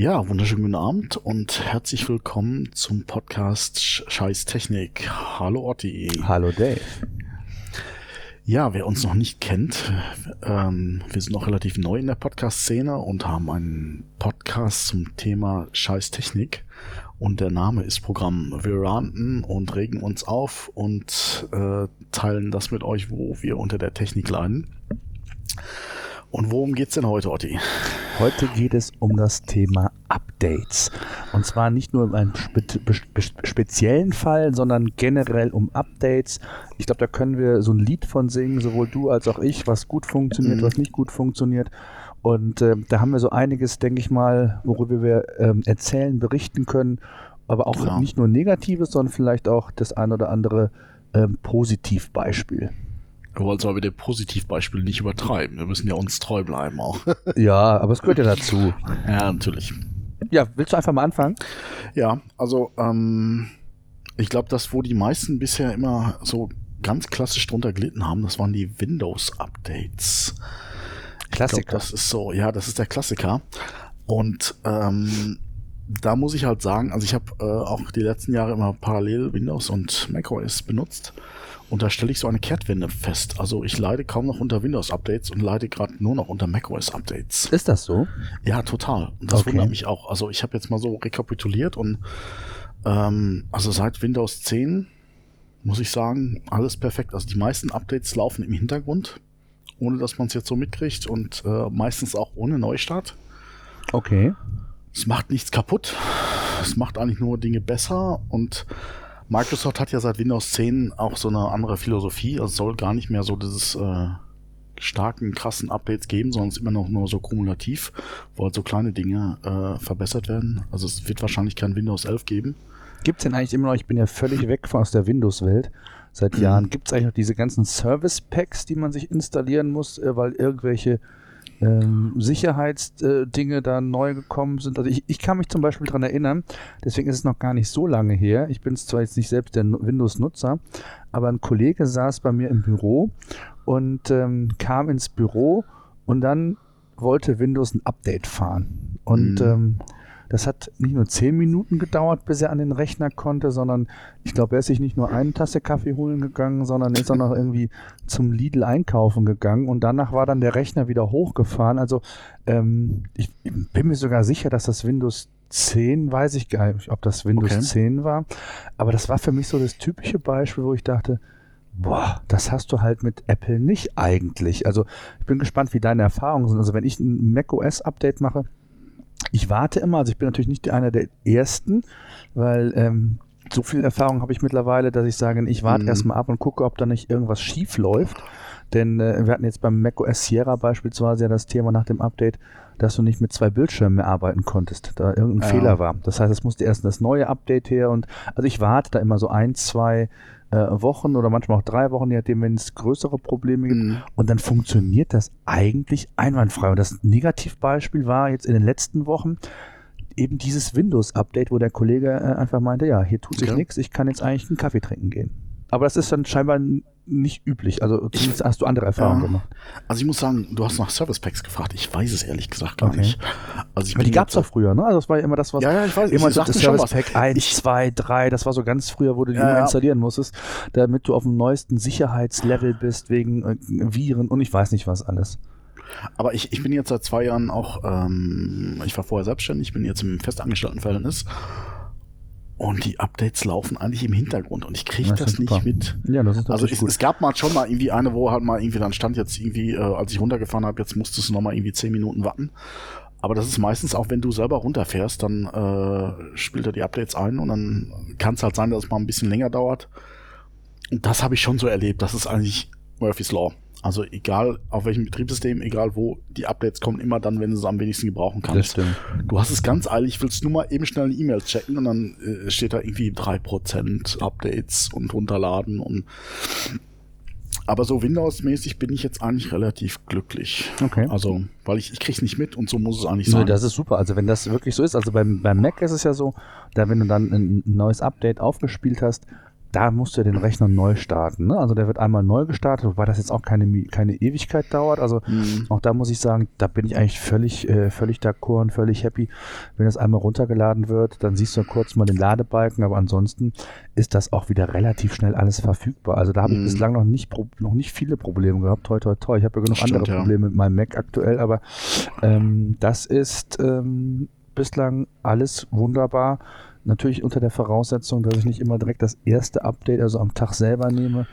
Ja, wunderschönen guten Abend und herzlich willkommen zum Podcast Scheiß Technik. Hallo Otti. Hallo Dave. Ja, wer uns noch nicht kennt, ähm, wir sind noch relativ neu in der Podcast-Szene und haben einen Podcast zum Thema Scheiß Technik. Und der Name ist Programm. Wir ranten und regen uns auf und äh, teilen das mit euch, wo wir unter der Technik leiden. Und worum geht's denn heute, Otti? Heute geht es um das Thema Updates. Und zwar nicht nur in einem spe spe speziellen Fall, sondern generell um Updates. Ich glaube, da können wir so ein Lied von singen, sowohl du als auch ich, was gut funktioniert, mhm. was nicht gut funktioniert. Und äh, da haben wir so einiges, denke ich mal, worüber wir ähm, erzählen, berichten können. Aber auch ja. nicht nur Negatives, sondern vielleicht auch das ein oder andere ähm, Positivbeispiel. Wir wollen zwar mit dem Positivbeispiel nicht übertreiben. Wir müssen ja uns treu bleiben auch. ja, aber es gehört ja dazu. Ja, natürlich. Ja, willst du einfach mal anfangen? Ja, also ähm, ich glaube, das, wo die meisten bisher immer so ganz klassisch drunter gelitten haben, das waren die Windows-Updates. Klassiker. Glaub, das ist so, ja, das ist der Klassiker. Und ähm, da muss ich halt sagen, also ich habe äh, auch die letzten Jahre immer parallel Windows und macOS benutzt. Und da stelle ich so eine Kehrtwende fest. Also ich leide kaum noch unter Windows-Updates und leide gerade nur noch unter macOS-Updates. Ist das so? Ja, total. Und das okay. wundert mich auch. Also ich habe jetzt mal so rekapituliert und ähm, also seit Windows 10 muss ich sagen, alles perfekt. Also die meisten Updates laufen im Hintergrund, ohne dass man es jetzt so mitkriegt und äh, meistens auch ohne Neustart. Okay. Es macht nichts kaputt. Es macht eigentlich nur Dinge besser und Microsoft hat ja seit Windows 10 auch so eine andere Philosophie. Also es soll gar nicht mehr so dieses äh, starken, krassen Updates geben, sondern es ist immer noch nur so kumulativ, wo halt so kleine Dinge äh, verbessert werden. Also es wird wahrscheinlich kein Windows 11 geben. Gibt es denn eigentlich immer noch, ich bin ja völlig weg von aus der Windows-Welt seit Jahren, gibt es eigentlich noch diese ganzen Service-Packs, die man sich installieren muss, äh, weil irgendwelche ähm, Sicherheitsdinge da neu gekommen sind. Also ich, ich kann mich zum Beispiel daran erinnern, deswegen ist es noch gar nicht so lange her. Ich bin zwar jetzt nicht selbst der Windows-Nutzer, aber ein Kollege saß bei mir im Büro und ähm, kam ins Büro und dann wollte Windows ein Update fahren. Und mhm. ähm, das hat nicht nur zehn Minuten gedauert, bis er an den Rechner konnte, sondern ich glaube, er ist sich nicht nur eine Tasse Kaffee holen gegangen, sondern ist auch noch irgendwie zum Lidl einkaufen gegangen und danach war dann der Rechner wieder hochgefahren. Also ähm, ich bin mir sogar sicher, dass das Windows 10, weiß ich gar nicht, ob das Windows okay. 10 war, aber das war für mich so das typische Beispiel, wo ich dachte, Boah, das hast du halt mit Apple nicht eigentlich. Also ich bin gespannt, wie deine Erfahrungen sind. Also wenn ich ein macOS-Update mache, ich warte immer, also ich bin natürlich nicht einer der Ersten, weil ähm, so viel Erfahrung habe ich mittlerweile, dass ich sage, ich warte mhm. erstmal ab und gucke, ob da nicht irgendwas schief läuft. Denn äh, wir hatten jetzt beim macOS Sierra beispielsweise ja das Thema nach dem Update, dass du nicht mit zwei Bildschirmen mehr arbeiten konntest, da irgendein ja. Fehler war. Das heißt, es musste erst das neue Update her und also ich warte da immer so ein, zwei äh, Wochen oder manchmal auch drei Wochen, je nachdem, wenn es größere Probleme gibt. Mhm. Und dann funktioniert das eigentlich einwandfrei. Und das Negativbeispiel war jetzt in den letzten Wochen eben dieses Windows-Update, wo der Kollege äh, einfach meinte, ja, hier tut sich ja. nichts, ich kann jetzt eigentlich einen Kaffee trinken gehen. Aber das ist dann scheinbar nicht üblich. Also zumindest ich, hast du andere Erfahrungen ja. gemacht. Also ich muss sagen, du hast nach Service Packs gefragt. Ich weiß es ehrlich gesagt gar okay. nicht. Also Aber die gab es doch früher, ne? Also das war ja immer das, was ja, ja, ich weiß, immer ich so das Service Pack 1, 2, 3, das war so ganz früher, wo du die ja, immer installieren musstest, damit du auf dem neuesten Sicherheitslevel bist, wegen äh, Viren und ich weiß nicht was alles. Aber ich, ich bin jetzt seit zwei Jahren auch, ähm, ich war vorher selbstständig, ich bin jetzt im Festangestelltenverhältnis und die Updates laufen eigentlich im Hintergrund und ich kriege das, das nicht mit. Ja, das ist also es, es, gab mal schon mal irgendwie eine, wo halt mal irgendwie dann stand jetzt irgendwie, äh, als ich runtergefahren habe, jetzt musstest du noch mal irgendwie zehn Minuten warten. Aber das ist meistens auch, wenn du selber runterfährst, dann äh, spielt er die Updates ein und dann kann es halt sein, dass es mal ein bisschen länger dauert. Und das habe ich schon so erlebt. Das ist eigentlich Murphy's Law. Also egal auf welchem Betriebssystem, egal wo, die Updates kommen immer dann, wenn du sie am wenigsten gebrauchen kannst. Das stimmt. Du hast es ganz eilig, willst nur mal eben schnell eine E-Mail checken und dann äh, steht da irgendwie drei Prozent Updates und runterladen und aber so Windows-mäßig bin ich jetzt eigentlich relativ glücklich. Okay. Also, weil ich, ich krieg's nicht mit und so muss es eigentlich sein. Nee, das ist super. Also wenn das wirklich so ist, also beim, beim Mac ist es ja so, da wenn du dann ein neues Update aufgespielt hast, da musst du den Rechner neu starten. Ne? Also der wird einmal neu gestartet, wobei das jetzt auch keine, keine Ewigkeit dauert. Also mhm. auch da muss ich sagen, da bin ich eigentlich völlig, äh, völlig d'accord und völlig happy. Wenn das einmal runtergeladen wird, dann siehst du kurz mal den Ladebalken, aber ansonsten ist das auch wieder relativ schnell alles verfügbar. Also da habe ich mhm. bislang noch nicht, noch nicht viele Probleme gehabt. Toi, toi, toi. Ich habe ja genug Stimmt, andere Probleme ja. mit meinem Mac aktuell, aber ähm, das ist ähm, bislang alles wunderbar. Natürlich unter der Voraussetzung, dass ich nicht immer direkt das erste Update, also am Tag selber nehme.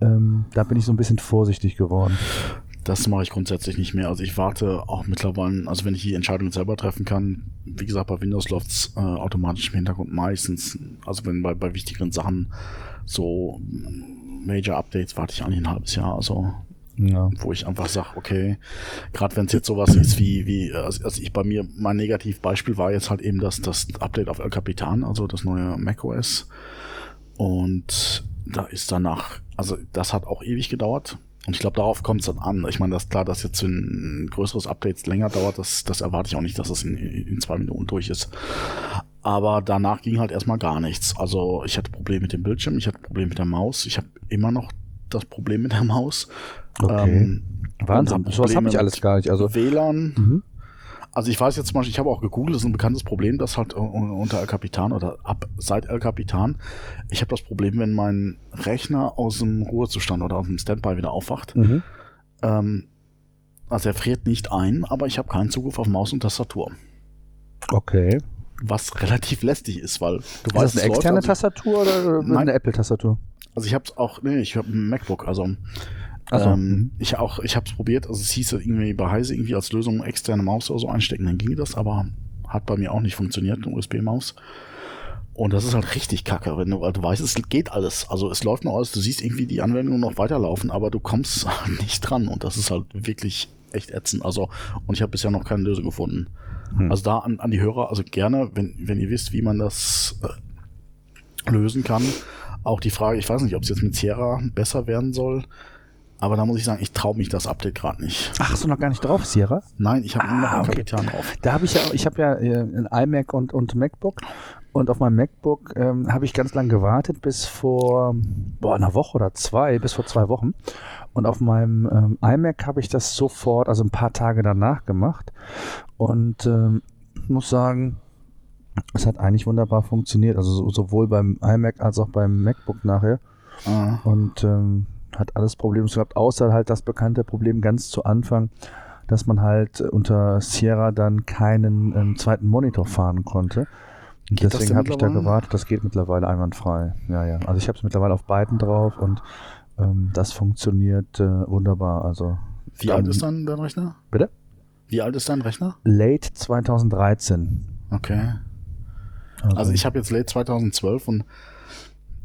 Ähm, da bin ich so ein bisschen vorsichtig geworden. Das mache ich grundsätzlich nicht mehr. Also ich warte auch mittlerweile, also wenn ich die Entscheidung selber treffen kann, wie gesagt, bei Windows läuft es äh, automatisch im Hintergrund meistens, also wenn bei, bei wichtigeren Sachen so Major Updates warte ich eigentlich ein halbes Jahr. Also ja. Wo ich einfach sage, okay, gerade wenn es jetzt sowas ist wie, wie also, also ich bei mir, mein Negativbeispiel war jetzt halt eben das, das Update auf El Capitan, also das neue macOS. Und da ist danach, also das hat auch ewig gedauert. Und ich glaube, darauf kommt es dann an. Ich meine, das klar, dass jetzt ein größeres Update länger dauert, das, das erwarte ich auch nicht, dass das in, in zwei Minuten durch ist. Aber danach ging halt erstmal gar nichts. Also ich hatte Probleme mit dem Bildschirm, ich hatte Probleme mit der Maus, ich habe immer noch das Problem mit der Maus. Okay. Ähm, Wahnsinn, sowas habe ich alles gar nicht. Also WLAN. Mhm. Also ich weiß jetzt zum Beispiel, ich habe auch gegoogelt, das ist ein bekanntes Problem, das halt unter El Capitan oder ab seit El Capitan. Ich habe das Problem, wenn mein Rechner aus dem Ruhezustand oder aus dem Standby wieder aufwacht. Mhm. Ähm, also er friert nicht ein, aber ich habe keinen Zugriff auf Maus und Tastatur. Okay. Was relativ lästig ist, weil du ist weißt, das eine externe also, Tastatur oder eine Apple-Tastatur? Also ich habe es auch, nee, ich habe ein MacBook, also also, ähm, ich auch, ich habe es probiert, also es hieß irgendwie bei Heise irgendwie als Lösung externe Maus oder so einstecken, dann ging das, aber hat bei mir auch nicht funktioniert, eine USB-Maus. Und das ist halt richtig kacke, wenn du, du weißt, es geht alles. Also es läuft noch alles, du siehst irgendwie die Anwendung noch weiterlaufen, aber du kommst nicht dran und das ist halt wirklich echt ätzend. Also, und ich habe bisher noch keine Lösung gefunden. Hm. Also da an, an die Hörer, also gerne, wenn, wenn ihr wisst, wie man das äh, lösen kann. Auch die Frage, ich weiß nicht, ob es jetzt mit Sierra besser werden soll. Aber da muss ich sagen, ich traue mich das Update gerade nicht. Ach, hast du noch gar nicht drauf, Sierra? Nein, ich habe ah, noch einen okay. Kapitan drauf. Da habe ich ja, ich habe ja äh, ein iMac und, und MacBook. Und auf meinem MacBook ähm, habe ich ganz lang gewartet, bis vor boah, einer Woche oder zwei, bis vor zwei Wochen. Und auf meinem ähm, iMac habe ich das sofort, also ein paar Tage danach gemacht. Und ähm, muss sagen, es hat eigentlich wunderbar funktioniert. Also sowohl beim iMac als auch beim MacBook nachher. Ah. Und ähm, hat alles Probleme gehabt, außer halt das bekannte Problem ganz zu Anfang, dass man halt unter Sierra dann keinen ähm, zweiten Monitor fahren konnte. Und deswegen habe ich da gewartet, das geht mittlerweile einwandfrei. Ja, ja. Also ich habe es mittlerweile auf beiden drauf und ähm, das funktioniert äh, wunderbar. Also Wie dann, alt ist dann dein Rechner? Bitte? Wie alt ist dein Rechner? Late 2013. Okay. Also, also ich habe jetzt Late 2012 und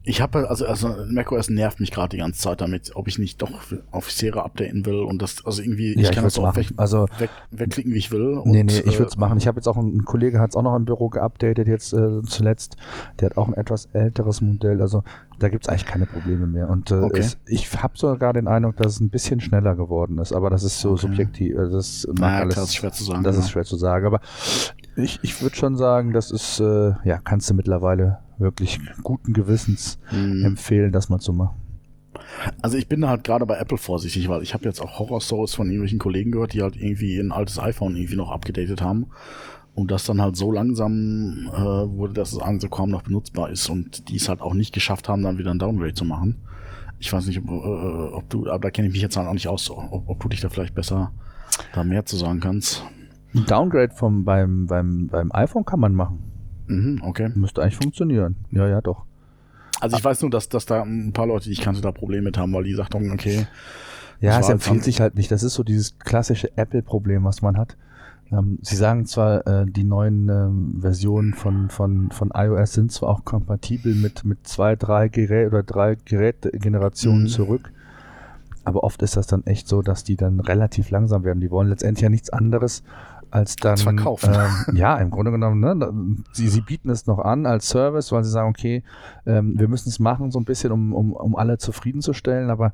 ich habe also also macOS nervt mich gerade die ganze Zeit damit, ob ich nicht doch auf Sierra updaten will und das also irgendwie ich ja, kann es auch weg, also weg, wegklicken, wie ich will. Und, nee, nee, ich würde es äh, machen. Ich habe jetzt auch einen, ein Kollege hat es auch noch im Büro geupdatet jetzt äh, zuletzt. Der hat auch ein etwas älteres Modell. Also da gibt es eigentlich keine Probleme mehr. Und äh, okay. es, ich habe sogar den Eindruck, dass es ein bisschen schneller geworden ist. Aber das ist so okay. subjektiv. Also das naja, alles, das ist schwer zu sagen. Das ja. ist schwer zu sagen. Aber ich, ich würde schon sagen, das ist, äh, ja, kannst du mittlerweile wirklich guten Gewissens mhm. empfehlen, das mal zu machen. Also ich bin da halt gerade bei Apple vorsichtig, weil ich habe jetzt auch Horror-Stories von irgendwelchen Kollegen gehört, die halt irgendwie ein altes iPhone irgendwie noch abgedatet haben und das dann halt so langsam äh, wurde, dass es also kaum noch benutzbar ist und die es halt auch nicht geschafft haben, dann wieder ein Downgrade zu machen. Ich weiß nicht, ob, äh, ob du, aber da kenne ich mich jetzt halt auch nicht aus, ob, ob, du dich da vielleicht besser da mehr zu sagen kannst. Ein Downgrade vom beim beim beim iPhone kann man machen. Mhm, okay. Müsste eigentlich funktionieren. Ja, ja, doch. Also ich weiß nur, dass, dass da ein paar Leute, die ich kannte, da Probleme mit haben, weil die sagten, okay. Ja, es empfiehlt sich halt nicht. Das ist so dieses klassische Apple-Problem, was man hat. Ähm, sie sagen zwar, äh, die neuen ähm, Versionen von, von, von iOS sind zwar auch kompatibel mit, mit zwei, drei Gerät oder drei Gerätgenerationen mhm. zurück, aber oft ist das dann echt so, dass die dann relativ langsam werden. Die wollen letztendlich ja nichts anderes, als dann. Als verkaufen. Ähm, ja, im Grunde genommen, ne, sie, sie bieten es noch an als Service, weil sie sagen, okay, ähm, wir müssen es machen, so ein bisschen, um, um, um alle zufriedenzustellen, aber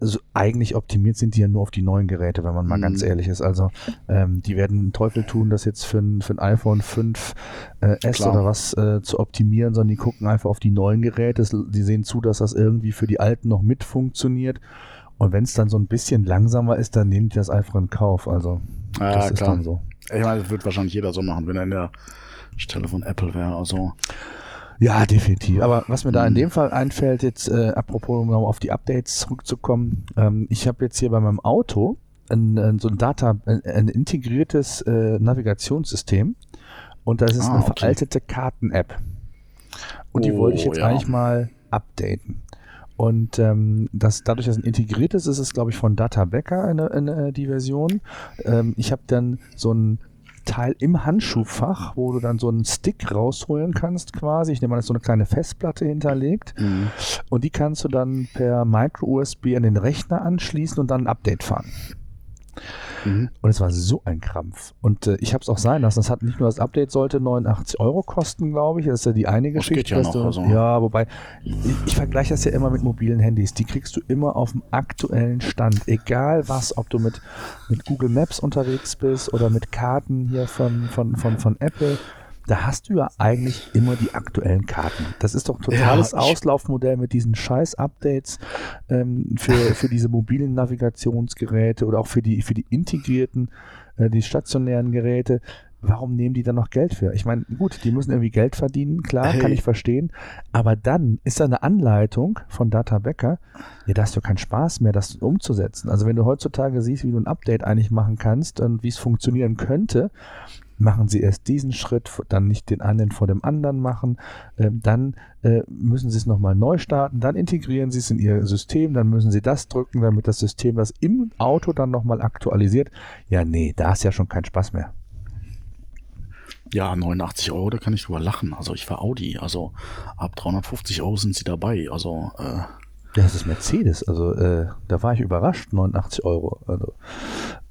also eigentlich optimiert sind die ja nur auf die neuen Geräte, wenn man mal mhm. ganz ehrlich ist. Also ähm, die werden einen Teufel tun, das jetzt für ein, für ein iPhone 5 äh, S Klar. oder was äh, zu optimieren, sondern die gucken einfach auf die neuen Geräte. Die sehen zu, dass das irgendwie für die alten noch mit funktioniert. Und wenn es dann so ein bisschen langsamer ist, dann nehmen die das einfach in Kauf. Also ja, das ist dann so. Ich meine, das wird wahrscheinlich jeder so machen, wenn er in der Stelle von Apple wäre. Also ja, definitiv. Aber was mir da in mhm. dem Fall einfällt, jetzt äh, apropos um auf die Updates zurückzukommen, ähm, ich habe jetzt hier bei meinem Auto ein, ein so ein Data, ein, ein integriertes äh, Navigationssystem und da ist ah, eine okay. veraltete Karten-App. Und die wollte ich oh, jetzt ja. eigentlich mal updaten. Und ähm, das, dadurch, dass es ein integriertes ist, ist es, glaube ich, von Data Becker eine, eine, die Version. Ähm, ich habe dann so ein Teil im Handschuhfach, wo du dann so einen Stick rausholen kannst quasi. Ich nehme an, das ist so eine kleine Festplatte hinterlegt. Mhm. Und die kannst du dann per Micro-USB an den Rechner anschließen und dann ein Update fahren. Mhm. Und es war so ein Krampf. Und äh, ich habe es auch sein lassen. Das hat nicht nur das Update sollte 89 Euro kosten, glaube ich. Das ist ja die eine Geschichte. Das geht ja, noch, also. ja, wobei ich, ich vergleiche das ja immer mit mobilen Handys. Die kriegst du immer auf dem aktuellen Stand. Egal was, ob du mit, mit Google Maps unterwegs bist oder mit Karten hier von, von, von, von Apple da hast du ja eigentlich immer die aktuellen Karten. Das ist doch totales ja, Auslaufmodell mit diesen scheiß Updates ähm, für, für diese mobilen Navigationsgeräte oder auch für die, für die integrierten, äh, die stationären Geräte. Warum nehmen die dann noch Geld für? Ich meine, gut, die müssen irgendwie Geld verdienen, klar, hey. kann ich verstehen. Aber dann ist da eine Anleitung von Data Becker, ja, da hast du keinen Spaß mehr, das umzusetzen. Also wenn du heutzutage siehst, wie du ein Update eigentlich machen kannst und wie es funktionieren könnte, machen sie erst diesen Schritt, dann nicht den einen vor dem anderen machen, ähm, dann äh, müssen sie es nochmal neu starten, dann integrieren sie es in ihr System, dann müssen sie das drücken, damit das System das im Auto dann nochmal aktualisiert. Ja, nee, da ist ja schon kein Spaß mehr. Ja, 89 Euro, da kann ich drüber lachen. Also ich war Audi, also ab 350 Euro sind sie dabei. Also äh ja, das ist Mercedes, also äh, da war ich überrascht, 89 Euro. Also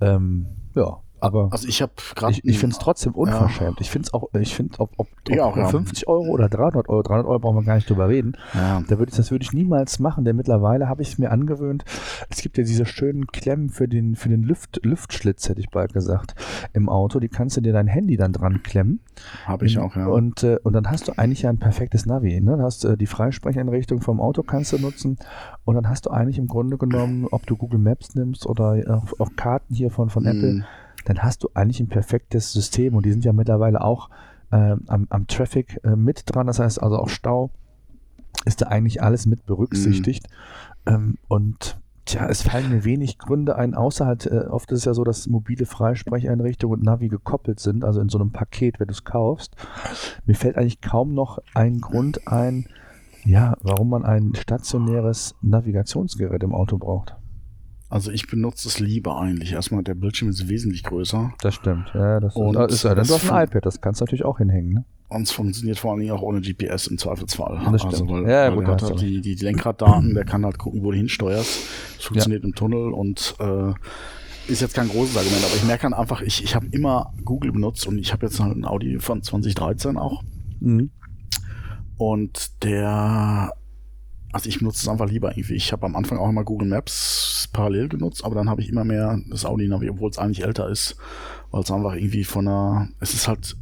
ähm, ja, aber also ich habe gerade. Ich, ich finde es trotzdem unverschämt. Ja. Ich finde es auch, ich finde, ob, ob, ob ja, ja. 50 Euro oder 300 Euro, 300 Euro brauchen wir gar nicht drüber reden. Ja. Da würde ich, das würde ich niemals machen, denn mittlerweile habe ich es mir angewöhnt. Es gibt ja diese schönen Klemmen für den, für den Lüft, Lüftschlitz, hätte ich bald gesagt, im Auto. Die kannst du dir dein Handy dann dran klemmen. Habe ich auch, ja. Und, äh, und dann hast du eigentlich ja ein perfektes Navi. Ne? Dann hast du äh, die Freisprecheinrichtung vom Auto kannst du nutzen. Und dann hast du eigentlich im Grunde genommen, ob du Google Maps nimmst oder auch, auch Karten hier von, von mm. Apple, dann hast du eigentlich ein perfektes System und die sind ja mittlerweile auch äh, am, am, Traffic äh, mit dran, das heißt also auch Stau ist da eigentlich alles mit berücksichtigt mhm. ähm, und Tja, es fallen mir wenig Gründe ein, außer halt, äh, oft ist es ja so, dass mobile Freisprecheinrichtungen und Navi gekoppelt sind, also in so einem Paket, wenn du es kaufst. Mir fällt eigentlich kaum noch ein Grund ein, ja, warum man ein stationäres Navigationsgerät im Auto braucht. Also ich benutze es lieber eigentlich. Erstmal, der Bildschirm ist wesentlich größer. Das stimmt. Ja, das und ist, ist ja dann doch ein iPad, das kannst du natürlich auch hinhängen. Ne? Und es funktioniert vor allen Dingen auch ohne GPS im Zweifelsfall. Das stimmt. Also, weil, ja, weil gut, der hat halt die, die, Lenkraddaten, der kann halt gucken, wo du hinsteuerst. Es funktioniert ja. im Tunnel und äh, ist jetzt kein großes Argument, aber ich merke dann einfach, ich, ich habe immer Google benutzt und ich habe jetzt halt ein Audi von 2013 auch. Mhm. Und der also ich benutze es einfach lieber irgendwie. Ich habe am Anfang auch immer Google Maps parallel genutzt, aber dann habe ich immer mehr das Audi Navi, obwohl es eigentlich älter ist, weil es einfach irgendwie von einer, es ist halt,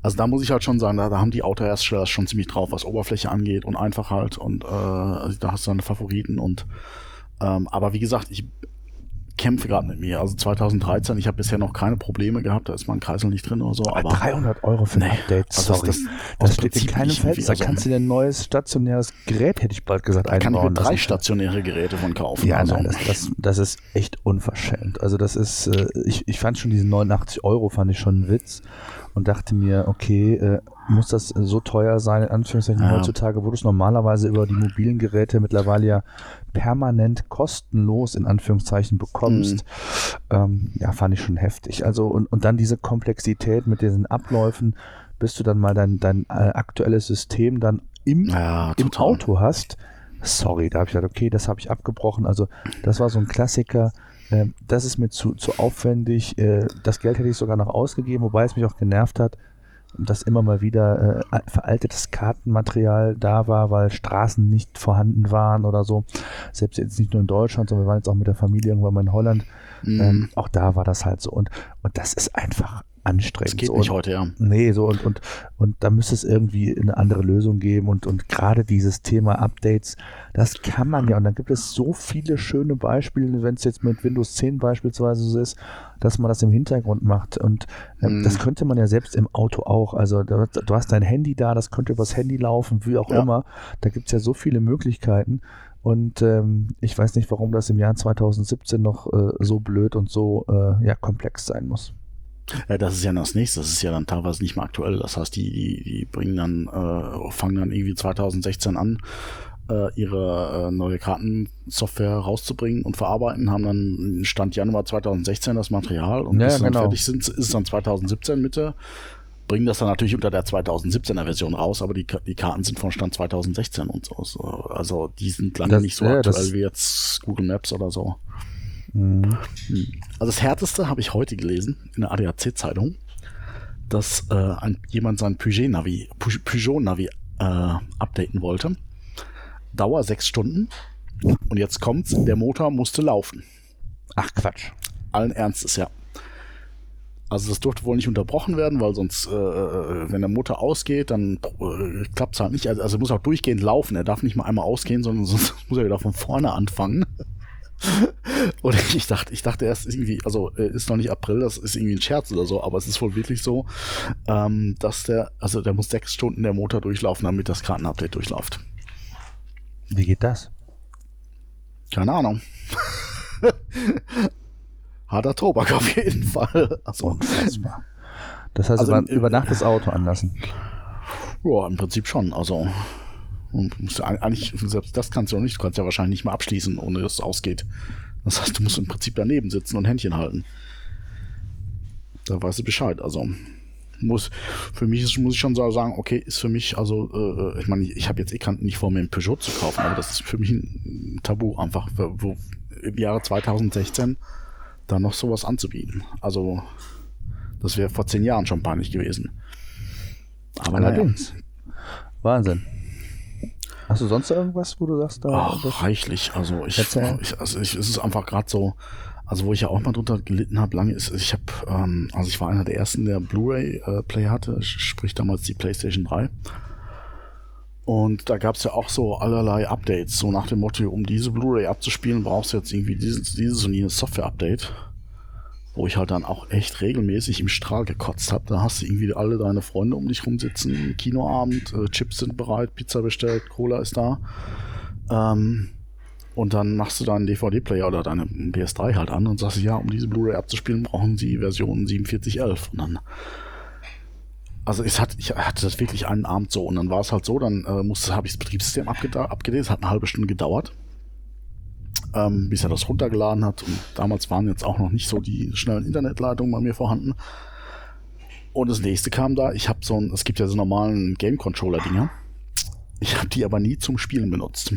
also da muss ich halt schon sagen, da, da haben die Autohersteller schon ziemlich drauf, was Oberfläche angeht und einfach halt und äh, also da hast du deine Favoriten und ähm, aber wie gesagt, ich kämpfe gerade mit mir. Also 2013, ich habe bisher noch keine Probleme gehabt, da ist mein Kreisel nicht drin oder so. Aber, 300 Euro für ein nee, Update, also sorry. Das, das, das steht in keinem Feld. Da kannst du dir ein neues stationäres Gerät, hätte ich bald gesagt, da einbauen. kann ich mir drei stationäre Geräte von kaufen. Ja, also. nein, das, das, das ist echt unverschämt. Also das ist, äh, ich, ich fand schon diese 89 Euro, fand ich schon ein Witz und dachte mir, okay, äh, muss das so teuer sein, in Anführungszeichen ja. heutzutage, wo du es normalerweise über die mobilen Geräte mittlerweile ja permanent kostenlos in Anführungszeichen bekommst, mhm. ähm, ja, fand ich schon heftig. Also und, und dann diese Komplexität mit diesen Abläufen, bis du dann mal dein, dein äh, aktuelles System dann im, ja, im Auto hast. Sorry, da habe ich gesagt, okay, das habe ich abgebrochen. Also das war so ein Klassiker, Ähm, das ist mir zu, zu aufwendig. Äh, das Geld hätte ich sogar noch ausgegeben, wobei es mich auch genervt hat, dass immer mal wieder äh, veraltetes Kartenmaterial da war, weil Straßen nicht vorhanden waren oder so. Selbst jetzt nicht nur in Deutschland, sondern wir waren jetzt auch mit der Familie irgendwann mal in Holland. Mm. Ähm, auch da war das halt so. Und, und das ist einfach anstrengend. Das geht so. nicht und, heute, ja. Nee, so und, und, und da müsste es irgendwie eine andere Lösung geben und, und gerade dieses Thema Updates, das kann man ja und dann gibt es so viele schöne Beispiele, wenn es jetzt mit Windows 10 beispielsweise so ist, dass man das im Hintergrund macht und äh, mm. das könnte man ja selbst im Auto auch, also du, du hast dein Handy da, das könnte übers Handy laufen, wie auch ja. immer, da gibt es ja so viele Möglichkeiten und ähm, ich weiß nicht, warum das im Jahr 2017 noch äh, so blöd und so äh, ja, komplex sein muss. Ja, das ist ja das nächste. Das ist ja dann teilweise nicht mehr aktuell. Das heißt, die, die, die bringen dann, äh, fangen dann irgendwie 2016 an, äh, ihre äh, neue Kartensoftware rauszubringen und verarbeiten, haben dann Stand Januar 2016 das Material und ja, bis sie genau. dann fertig sind, ist es dann 2017 Mitte. Bringen das dann natürlich unter der 2017er Version raus, aber die, die Karten sind von Stand 2016 und so. Also die sind lange das, nicht so ja, aktuell wie jetzt Google Maps oder so. Mhm. Also das Härteste habe ich heute gelesen in der ADAC-Zeitung, dass äh, ein, jemand sein Peugeot-Navi Peugeot -Navi, äh, updaten wollte. Dauer sechs Stunden. Und jetzt kommt's, der Motor musste laufen. Ach Quatsch. Allen Ernstes, ja. Also das durfte wohl nicht unterbrochen werden, weil sonst, äh, äh wenn der Motor ausgeht, dann äh, klappt es halt nicht. Also, also muss auch durchgehend laufen. Er darf nicht mal einmal ausgehen, sondern sonst muss er wieder von vorne anfangen. Oder ich dachte, ich dachte erst irgendwie, also äh, ist noch nicht April, das ist irgendwie ein Scherz oder so, aber es ist wohl wirklich so, ähm, dass der, also der muss sechs Stunden der Motor durchlaufen, damit das Kartenupdate durchläuft. Wie geht das? Keine Ahnung. Harter Tobak auf jeden Fall. Also, Unfassbar. Das heißt, also, über, über Nacht das Auto anlassen. Ja, im Prinzip schon. Also und musst eigentlich, selbst das kannst du auch nicht, du kannst ja wahrscheinlich nicht mehr abschließen, ohne dass es ausgeht. Das heißt, du musst im Prinzip daneben sitzen und Händchen halten. Da weißt du Bescheid. Also muss für mich ist, muss ich schon sagen, okay, ist für mich, also äh, ich meine, ich, ich habe jetzt eh nicht vor, mir ein Peugeot zu kaufen, aber das ist für mich ein Tabu einfach, wo im Jahre 2016 da noch sowas anzubieten. Also das wäre vor zehn Jahren schon peinlich gewesen. Aber allerdings. Naja. Wahnsinn. Hast du sonst irgendwas, wo du sagst, da? Ach, reichlich. Also ich, ich, also ich, es ist einfach gerade so, also wo ich ja auch mal drunter gelitten habe, lange ist, ich habe, ähm, also ich war einer der ersten, der Blu-ray-Play äh, hatte, sprich damals die PlayStation 3. Und da gab es ja auch so allerlei Updates, so nach dem Motto, um diese Blu-ray abzuspielen, brauchst du jetzt irgendwie dieses, dieses und jenes Software-Update wo ich halt dann auch echt regelmäßig im Strahl gekotzt habe. Da hast du irgendwie alle deine Freunde um dich rumsitzen, Kinoabend, äh, Chips sind bereit, Pizza bestellt, Cola ist da. Ähm, und dann machst du deinen DVD-Player oder deine PS3 halt an und sagst, ja, um diese Blu-ray abzuspielen, brauchen sie Version 4711. Und dann also ich hatte, ich hatte das wirklich einen Abend so und dann war es halt so, dann äh, habe ich das Betriebssystem abgedreht, es hat eine halbe Stunde gedauert ähm, bis er das runtergeladen hat. Und damals waren jetzt auch noch nicht so die schnellen Internetleitungen bei mir vorhanden. Und das nächste kam da, ich habe so ein, es gibt ja so normalen Game-Controller-Dinger. Ich habe die aber nie zum Spielen benutzt.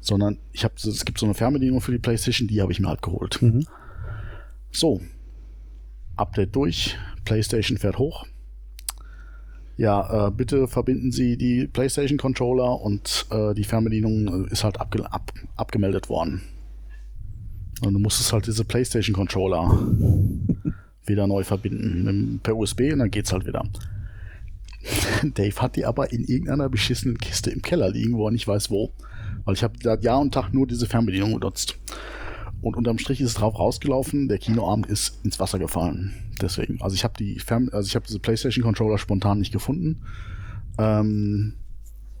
Sondern ich habe, es gibt so eine Fernbedienung für die Playstation, die habe ich mir halt geholt. Mhm. So, Update durch, Playstation fährt hoch ja, äh, bitte verbinden Sie die PlayStation Controller und äh, die Fernbedienung äh, ist halt abge ab abgemeldet worden. Und du musstest halt diese PlayStation Controller wieder neu verbinden per USB und dann geht's halt wieder. Dave hat die aber in irgendeiner beschissenen Kiste im Keller liegen, wo er nicht weiß wo. Weil ich habe seit Jahr und Tag nur diese Fernbedienung benutzt. Und unterm Strich ist es drauf rausgelaufen, der Kinoabend ist ins Wasser gefallen. Deswegen. Also ich habe die Fern also ich habe diese PlayStation Controller spontan nicht gefunden. Ähm,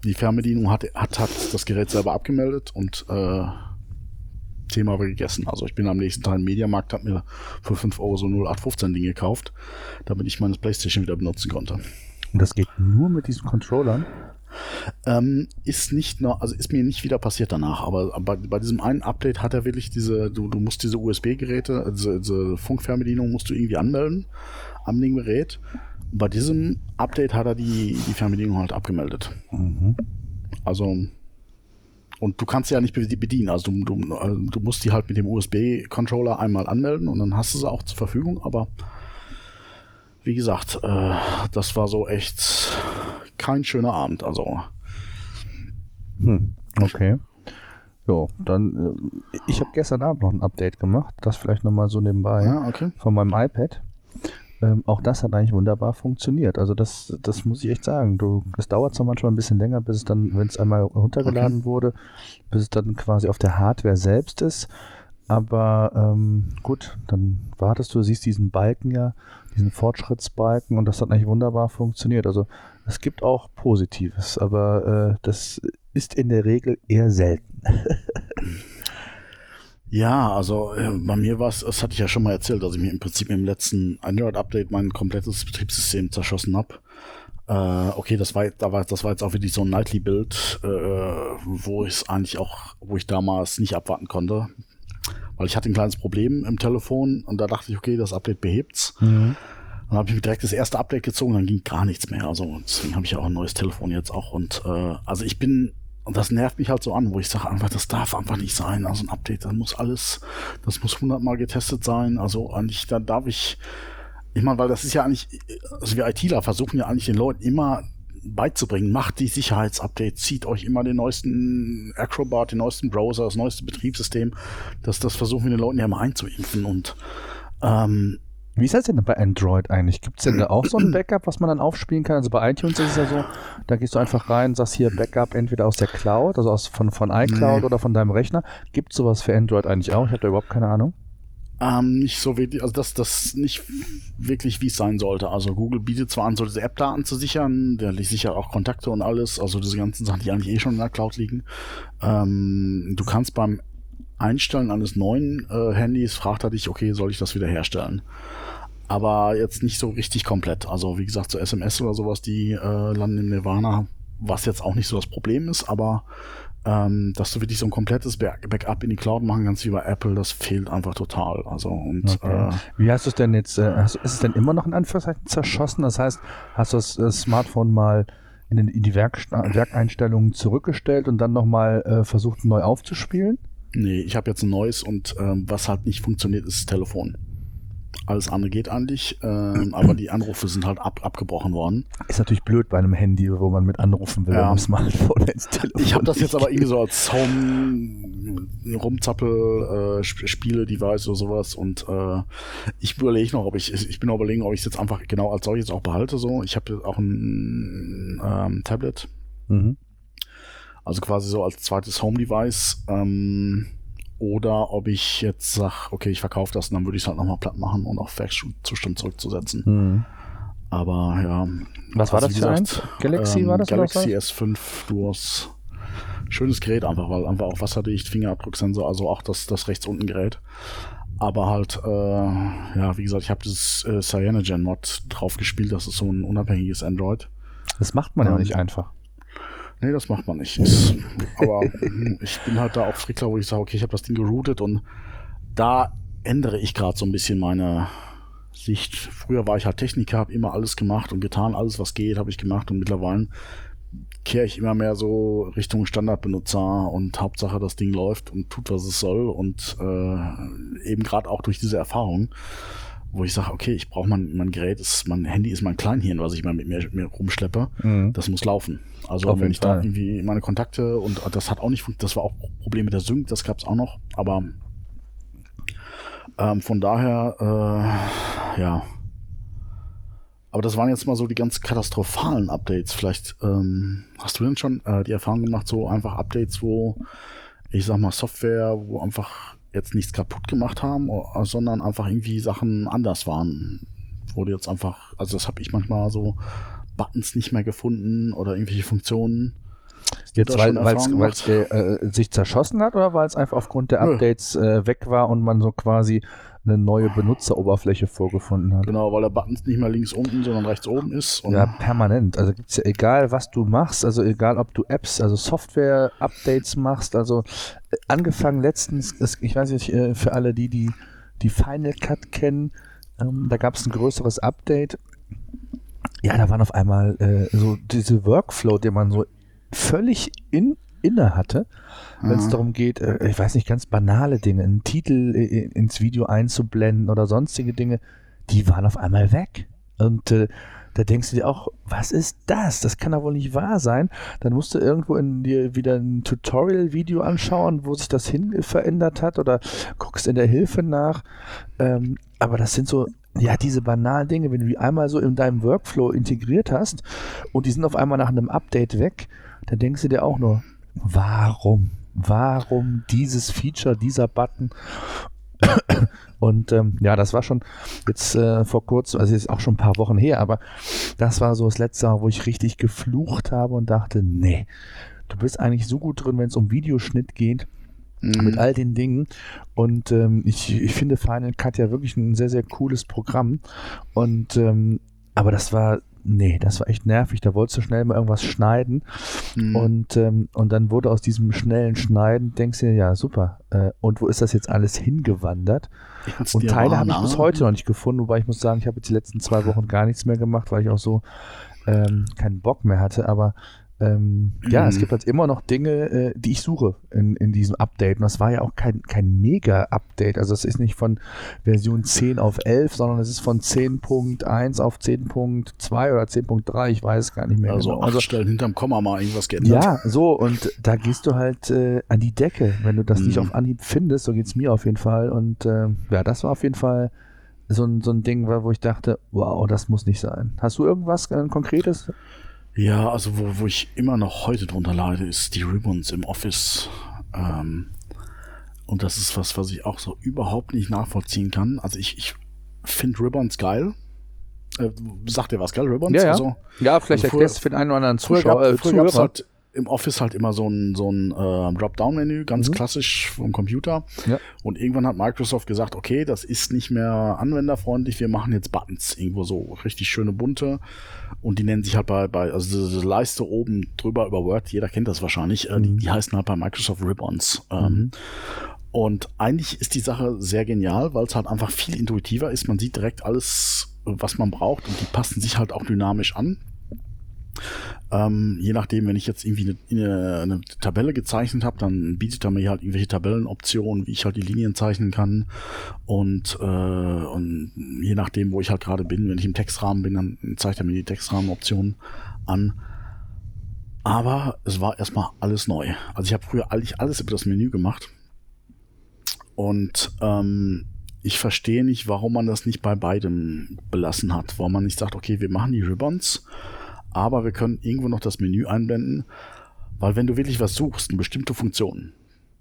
die Fernbedienung hat, hat, hat das Gerät selber abgemeldet und äh, Thema war gegessen. Also ich bin am nächsten Tag im Mediamarkt, habe mir für 5 Euro so 0815 Ding gekauft, damit ich meine Playstation wieder benutzen konnte. Und das geht nur mit diesen Controllern? Ähm, ist nicht noch, also ist mir nicht wieder passiert danach, aber bei, bei diesem einen Update hat er wirklich diese, du, du musst diese USB-Geräte, also diese Funkfernbedienung musst du irgendwie anmelden am dem Gerät. Bei diesem Update hat er die, die Fernbedienung halt abgemeldet. Mhm. Also und du kannst sie ja nicht bedienen. Also du, du, äh, du musst die halt mit dem USB-Controller einmal anmelden und dann hast du sie auch zur Verfügung. Aber wie gesagt, äh, das war so echt kein schöner Abend. Also. Hm, okay. Jo, dann, äh, ich habe gestern Abend noch ein Update gemacht, das vielleicht nochmal so nebenbei ja, okay. von meinem iPad. Ähm, auch das hat eigentlich wunderbar funktioniert. Also das, das muss ich echt sagen. Du, es dauert zwar manchmal ein bisschen länger, bis es dann, wenn es einmal runtergeladen okay. wurde, bis es dann quasi auf der Hardware selbst ist. Aber ähm, gut, dann wartest du, siehst diesen Balken ja, diesen Fortschrittsbalken und das hat eigentlich wunderbar funktioniert. Also es gibt auch Positives, aber äh, das ist in der Regel eher selten. Ja, also äh, bei mir war es, das hatte ich ja schon mal erzählt, dass ich mir im Prinzip im letzten Android-Update mein komplettes Betriebssystem zerschossen habe. Äh, okay, das war, da war, das war jetzt auch wirklich so ein Nightly-Bild, äh, wo ich es eigentlich auch, wo ich damals nicht abwarten konnte. Weil ich hatte ein kleines Problem im Telefon und da dachte ich, okay, das Update behebt's. Mhm. Dann habe ich direkt das erste Update gezogen, dann ging gar nichts mehr. Also deswegen habe ich ja auch ein neues Telefon jetzt auch. Und äh, also ich bin und das nervt mich halt so an, wo ich sage einfach, das darf einfach nicht sein. Also ein Update, dann muss alles, das muss hundertmal getestet sein. Also eigentlich, da darf ich, ich meine, weil das ist ja eigentlich, also wir ITler versuchen ja eigentlich den Leuten immer beizubringen, macht die Sicherheitsupdates, zieht euch immer den neuesten Acrobat, den neuesten Browser, das neueste Betriebssystem. Das, das versuchen wir den Leuten ja immer einzuimpfen und ähm, wie ist das denn bei Android eigentlich? Gibt es denn da auch so ein Backup, was man dann aufspielen kann? Also bei iTunes ist es ja so, da gehst du einfach rein, sagst hier Backup entweder aus der Cloud, also aus, von, von iCloud nee. oder von deinem Rechner. Gibt es sowas für Android eigentlich auch? Ich habe da überhaupt keine Ahnung. Ähm, nicht so wirklich, also das, das nicht wirklich, wie es sein sollte. Also Google bietet zwar an, so diese App-Daten zu sichern, der sichert auch Kontakte und alles, also diese ganzen Sachen, die eigentlich eh schon in der Cloud liegen. Ähm, du kannst beim Einstellen eines neuen äh, Handys, fragt er dich, okay, soll ich das wieder herstellen? Aber jetzt nicht so richtig komplett. Also wie gesagt, so SMS oder sowas, die äh, landen im Nirvana, was jetzt auch nicht so das Problem ist, aber ähm, dass du wirklich so ein komplettes Backup in die Cloud machen kannst wie bei Apple, das fehlt einfach total. Also und okay. äh, wie hast du es denn jetzt? Äh, hast, ist es denn immer noch in Anführungszeichen zerschossen? Das heißt, hast du das, das Smartphone mal in, den, in die Werk, Werkeinstellungen zurückgestellt und dann nochmal äh, versucht neu aufzuspielen? Nee, ich habe jetzt ein neues und ähm, was halt nicht funktioniert, ist das Telefon. Alles andere geht eigentlich, äh, aber die Anrufe sind halt ab, abgebrochen worden. Ist natürlich blöd bei einem Handy, wo man mit anrufen will, ja. Smartphone ins Telefon. Ich habe das jetzt aber irgendwie so als Home Rumzappel äh, Spiele Device oder sowas und äh, ich überlege noch, ob ich ich bin überlegen, ob ich es jetzt einfach genau als solches auch behalte so. Ich habe auch ein ähm, Tablet. Mhm. Also quasi so als zweites Home Device. Ähm, oder ob ich jetzt sage, okay, ich verkaufe das und dann würde ich es halt nochmal platt machen und auf Werkzustand zurückzusetzen. Mhm. Aber ja. Was war also das für eins? Galaxy ähm, war das? Galaxy S5 Duos. Schönes Gerät einfach, weil einfach auch wasserdicht, Fingerabdrucksensor, also auch das, das rechts unten Gerät. Aber halt, äh, ja, wie gesagt, ich habe dieses äh, Cyanogen Mod drauf gespielt, das ist so ein unabhängiges Android. Das macht man ähm, ja nicht einfach. Nee, das macht man nicht. Ist, aber ich bin halt da auch Frickler, wo ich sage, okay, ich habe das Ding geroutet und da ändere ich gerade so ein bisschen meine Sicht. Früher war ich halt Techniker, habe immer alles gemacht und getan, alles was geht, habe ich gemacht und mittlerweile kehre ich immer mehr so Richtung Standardbenutzer und Hauptsache das Ding läuft und tut, was es soll und äh, eben gerade auch durch diese Erfahrung wo ich sage, okay, ich brauche mein, mein Gerät, ist, mein Handy ist mein Kleinhirn, was ich mal mit mir, mir rumschleppe. Mhm. Das muss laufen. Also Auf wenn ich Fall. da irgendwie meine Kontakte und das hat auch nicht funktioniert, das war auch Problem mit der Sync, das gab es auch noch, aber ähm, von daher, äh, ja. Aber das waren jetzt mal so die ganz katastrophalen Updates. Vielleicht ähm, hast du denn schon äh, die Erfahrung gemacht, so einfach Updates, wo ich sag mal Software, wo einfach jetzt nichts kaputt gemacht haben, sondern einfach irgendwie Sachen anders waren. Wurde jetzt einfach, also das habe ich manchmal so Buttons nicht mehr gefunden oder irgendwelche Funktionen. Jetzt, weil es äh, sich zerschossen hat oder weil es einfach aufgrund der Updates äh, weg war und man so quasi eine neue Benutzeroberfläche vorgefunden hat. Genau, weil der Button nicht mehr links unten, sondern rechts oben ist. ja, permanent. Also gibt es ja egal, was du machst, also egal, ob du Apps, also Software-Updates machst, also äh, angefangen letztens, ich weiß nicht, äh, für alle, die die, die Final Cut kennen, ähm, da gab es ein größeres Update. Ja, da waren auf einmal äh, so diese Workflow, den man so völlig in inne hatte, wenn es mhm. darum geht, äh, ich weiß nicht, ganz banale Dinge, einen Titel äh, ins Video einzublenden oder sonstige Dinge, die waren auf einmal weg. Und äh, da denkst du dir auch, was ist das? Das kann doch wohl nicht wahr sein. Dann musst du irgendwo in dir wieder ein Tutorial-Video anschauen, wo sich das hin verändert hat oder guckst in der Hilfe nach. Ähm, aber das sind so, ja, diese banalen Dinge, wenn du die einmal so in deinem Workflow integriert hast und die sind auf einmal nach einem Update weg, dann denkst du dir auch nur, warum? Warum dieses Feature, dieser Button? Und ähm, ja, das war schon jetzt äh, vor kurzem, also ist auch schon ein paar Wochen her, aber das war so das letzte Mal, wo ich richtig geflucht habe und dachte, nee, du bist eigentlich so gut drin, wenn es um Videoschnitt geht. Mhm. Mit all den Dingen. Und ähm, ich, ich finde Final Cut ja wirklich ein sehr, sehr cooles Programm. Und ähm, aber das war nee, das war echt nervig. Da wolltest du schnell mal irgendwas schneiden. Mhm. Und, ähm, und dann wurde aus diesem schnellen Schneiden, denkst du dir, ja, super. Äh, und wo ist das jetzt alles hingewandert? Und Teile habe ich bis heute noch nicht gefunden, wobei ich muss sagen, ich habe jetzt die letzten zwei Wochen gar nichts mehr gemacht, weil ich auch so ähm, keinen Bock mehr hatte. Aber ähm, mhm. Ja, es mhm. gibt halt immer noch Dinge, äh, die ich suche in, in diesem Update. Und das war ja auch kein, kein Mega-Update. Also es ist nicht von Version 10 auf 11, sondern es ist von 10.1 auf 10.2 oder 10.3. Ich weiß gar nicht mehr also genau. Also Stellen hinterm Komma mal irgendwas geändert. Ja, so. Und da gehst du halt äh, an die Decke, wenn du das mhm. nicht auf Anhieb findest. So geht es mir auf jeden Fall. Und äh, ja, das war auf jeden Fall so ein, so ein Ding, wo ich dachte, wow, das muss nicht sein. Hast du irgendwas äh, Konkretes? Ja, also wo, wo ich immer noch heute drunter leide, ist die Ribbons im Office. Ähm, und das ist was, was ich auch so überhaupt nicht nachvollziehen kann. Also ich, ich finde Ribbons geil. Äh, sagt ihr was, geil, Ribbons? Ja, ja. Also, ja vielleicht also erklärst du für den einen oder anderen Zuschauer. Früher, gab, früher halt im Office halt immer so ein, so ein äh, Dropdown-Menü, ganz mhm. klassisch vom Computer. Ja. Und irgendwann hat Microsoft gesagt, okay, das ist nicht mehr anwenderfreundlich, wir machen jetzt Buttons, irgendwo so richtig schöne bunte. Und die nennen sich halt bei, bei also diese Leiste oben drüber über Word, jeder kennt das wahrscheinlich, äh, die, mhm. die, heißen halt bei Microsoft Ribbons. Ähm, mhm. Und eigentlich ist die Sache sehr genial, weil es halt einfach viel intuitiver ist. Man sieht direkt alles, was man braucht und die passen sich halt auch dynamisch an. Ähm, je nachdem, wenn ich jetzt irgendwie eine, eine, Tabelle gezeichnet habe, dann bietet er mir halt irgendwelche Tabellenoptionen, wie ich halt die Linien zeichnen kann. Und, äh, und je nachdem, wo ich halt gerade bin, wenn ich im Textrahmen bin, dann zeigt er mir die Textrahmenoptionen an. Aber es war erstmal alles neu. Also ich habe früher eigentlich alles über das Menü gemacht. Und ähm, ich verstehe nicht, warum man das nicht bei beidem belassen hat. Warum man nicht sagt, okay, wir machen die Ribbons aber wir können irgendwo noch das Menü einblenden, weil wenn du wirklich was suchst, eine bestimmte Funktion,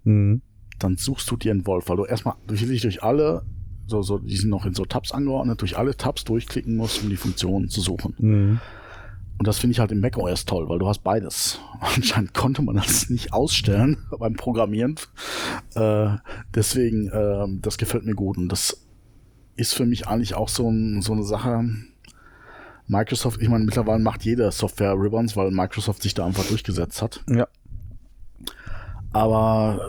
mhm. dann suchst du dir einen Wolf, weil du erstmal durch, durch alle, so, so, die sind noch in so Tabs angeordnet, durch alle Tabs durchklicken musst, um die Funktion zu suchen. Mhm. Und das finde ich halt im macOS toll, weil du hast beides. Anscheinend konnte man das nicht ausstellen beim Programmieren. Äh, deswegen, äh, das gefällt mir gut. Und das ist für mich eigentlich auch so, ein, so eine Sache, Microsoft, ich meine, mittlerweile macht jeder Software Ribbons, weil Microsoft sich da einfach durchgesetzt hat. Ja. Aber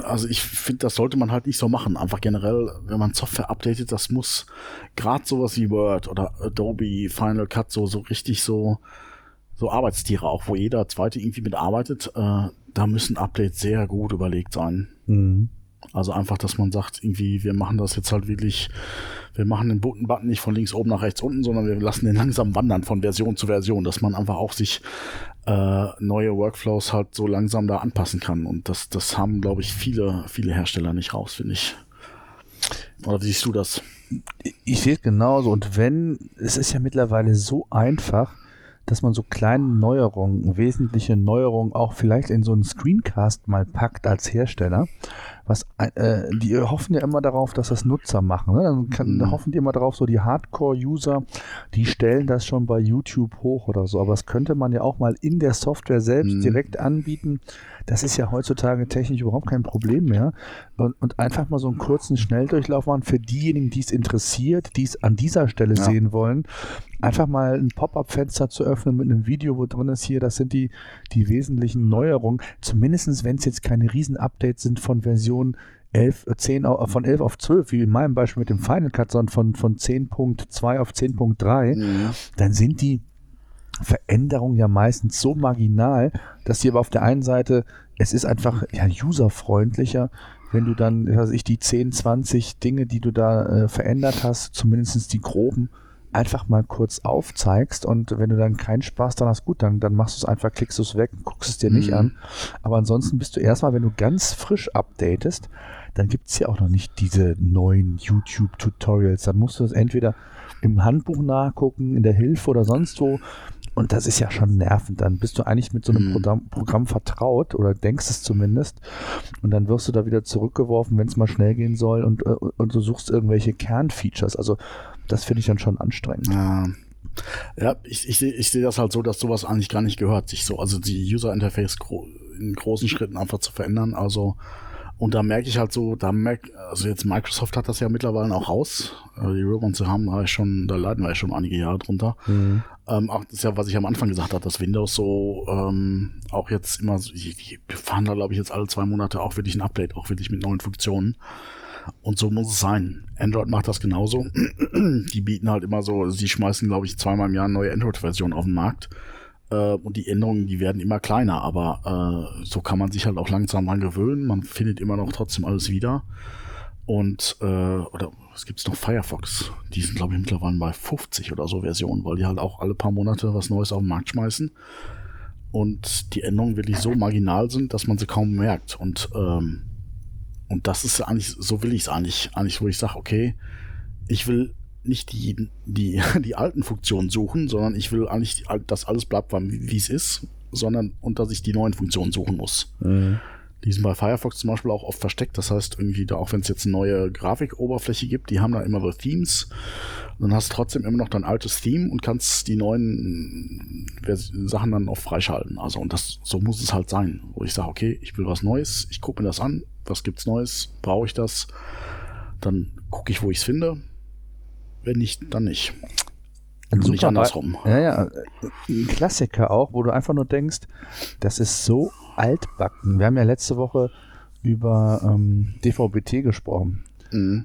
äh, also ich finde, das sollte man halt nicht so machen. Einfach generell, wenn man Software updatet, das muss gerade sowas wie Word oder Adobe, Final Cut so so richtig so so Arbeitstiere auch, wo jeder zweite irgendwie mitarbeitet. Äh, da müssen Updates sehr gut überlegt sein. Mhm. Also einfach, dass man sagt, irgendwie, wir machen das jetzt halt wirklich, wir machen den Button nicht von links oben nach rechts unten, sondern wir lassen den langsam wandern von Version zu Version, dass man einfach auch sich äh, neue Workflows halt so langsam da anpassen kann. Und das, das haben, glaube ich, viele, viele Hersteller nicht raus, finde ich. Oder wie siehst du das? Ich sehe es genauso. Und wenn, es ist ja mittlerweile so einfach, dass man so kleine Neuerungen, wesentliche Neuerungen auch vielleicht in so einen Screencast mal packt als Hersteller. Was, äh, die hoffen ja immer darauf, dass das Nutzer machen. Ne? Dann kann, mhm. hoffen die immer darauf, so die Hardcore-User, die stellen das schon bei YouTube hoch oder so. Aber das könnte man ja auch mal in der Software selbst mhm. direkt anbieten. Das ist ja heutzutage technisch überhaupt kein Problem mehr. Und, und einfach mal so einen kurzen Schnelldurchlauf machen für diejenigen, die es interessiert, die es an dieser Stelle ja. sehen wollen einfach mal ein Pop-up-Fenster zu öffnen mit einem Video, wo drin ist hier, das sind die, die wesentlichen Neuerungen. Zumindestens, wenn es jetzt keine Riesen-Updates sind von Version 11, 10, äh, von 11 auf 12, wie in meinem Beispiel mit dem Final Cut, sondern von, von 10.2 auf 10.3, mhm. dann sind die Veränderungen ja meistens so marginal, dass sie aber auf der einen Seite, es ist einfach ja, userfreundlicher, wenn du dann, weiß ich, die 10, 20 Dinge, die du da äh, verändert hast, zumindest die groben, einfach mal kurz aufzeigst und wenn du dann keinen Spaß dran hast, gut, dann, dann machst du es einfach, klickst du es weg, guckst es dir nicht mhm. an. Aber ansonsten bist du erstmal, wenn du ganz frisch updatest, dann gibt es ja auch noch nicht diese neuen YouTube-Tutorials. Dann musst du es entweder im Handbuch nachgucken, in der Hilfe oder sonst wo. Und das ist ja schon nervend. Dann bist du eigentlich mit so einem mhm. Programm, Programm, vertraut oder denkst es zumindest. Und dann wirst du da wieder zurückgeworfen, wenn es mal schnell gehen soll und, äh, und du suchst irgendwelche Kernfeatures. Also das finde ich dann schon anstrengend. Ja. Ja, ich, ich, ich sehe das halt so, dass sowas eigentlich gar nicht gehört, sich so, also die User Interface gro in großen Schritten einfach zu verändern. Also und da merke ich halt so, da merkt, also jetzt Microsoft hat das ja mittlerweile auch raus. Also die Ribbons haben da schon, da leiden wir ja schon einige Jahre drunter. Mhm. Ähm, auch das ist ja, was ich am Anfang gesagt habe, dass Windows so ähm, auch jetzt immer, die, die fahren da glaube ich jetzt alle zwei Monate auch wirklich ein Update, auch wirklich mit neuen Funktionen. Und so muss es sein. Android macht das genauso. die bieten halt immer so, sie schmeißen glaube ich zweimal im Jahr eine neue Android-Version auf den Markt. Äh, und die Änderungen, die werden immer kleiner, aber äh, so kann man sich halt auch langsam dran gewöhnen. Man findet immer noch trotzdem alles wieder. Und, äh, oder es gibt noch Firefox. Die sind, glaube ich, mittlerweile bei 50 oder so Versionen, weil die halt auch alle paar Monate was Neues auf den Markt schmeißen. Und die Änderungen wirklich so marginal sind, dass man sie kaum merkt. Und, ähm, und das ist eigentlich, so will ich es eigentlich, eigentlich, wo ich sage, okay, ich will nicht die, die, die alten Funktionen suchen, sondern ich will eigentlich, dass alles bleibt, wie es ist, sondern und dass ich die neuen Funktionen suchen muss. Mhm. Die sind bei Firefox zum Beispiel auch oft versteckt. Das heißt, irgendwie, da, auch wenn es jetzt eine neue Grafikoberfläche gibt, die haben da immer so Themes. Dann hast du trotzdem immer noch dein altes Theme und kannst die neuen Sachen dann auch freischalten. Also, und das, so muss es halt sein, wo ich sage, okay, ich will was Neues, ich gucke mir das an, was gibt's Neues, brauche ich das, dann gucke ich, wo ich es finde wenn nicht, dann nicht. Und nicht andersrum. Ja, ja. Ein Klassiker auch, wo du einfach nur denkst, das ist so altbacken. Wir haben ja letzte Woche über ähm, DVB-T gesprochen. Mhm.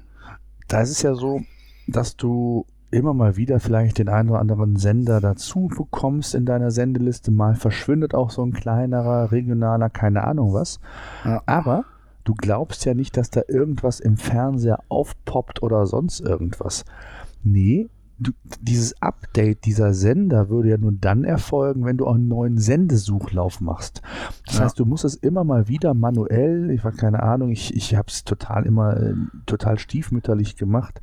Da ist es ja so, dass du immer mal wieder vielleicht den einen oder anderen Sender dazu bekommst in deiner Sendeliste. Mal verschwindet auch so ein kleinerer, regionaler, keine Ahnung was. Ja. Aber du glaubst ja nicht, dass da irgendwas im Fernseher aufpoppt oder sonst irgendwas. Nee, du, dieses Update dieser Sender würde ja nur dann erfolgen, wenn du auch einen neuen Sendesuchlauf machst. Das ja. heißt, du musst es immer mal wieder manuell, ich war keine Ahnung, ich, ich habe es total immer äh, total stiefmütterlich gemacht,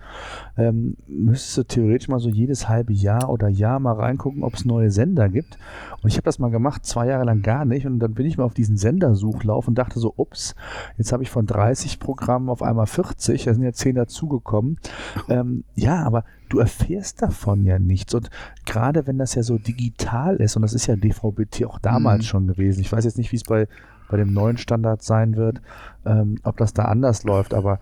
ähm, müsstest du theoretisch mal so jedes halbe Jahr oder Jahr mal reingucken, ob es neue Sender gibt. Und ich habe das mal gemacht, zwei Jahre lang gar nicht. Und dann bin ich mal auf diesen Sendersuchlauf und dachte so, ups, jetzt habe ich von 30 Programmen auf einmal 40, da sind ja 10 dazugekommen. Ähm, ja, aber du erfährst davon ja nichts. Und gerade wenn das ja so digital ist, und das ist ja DVB-T auch damals mhm. schon gewesen, ich weiß jetzt nicht, wie es bei, bei dem neuen Standard sein wird, ähm, ob das da anders läuft, aber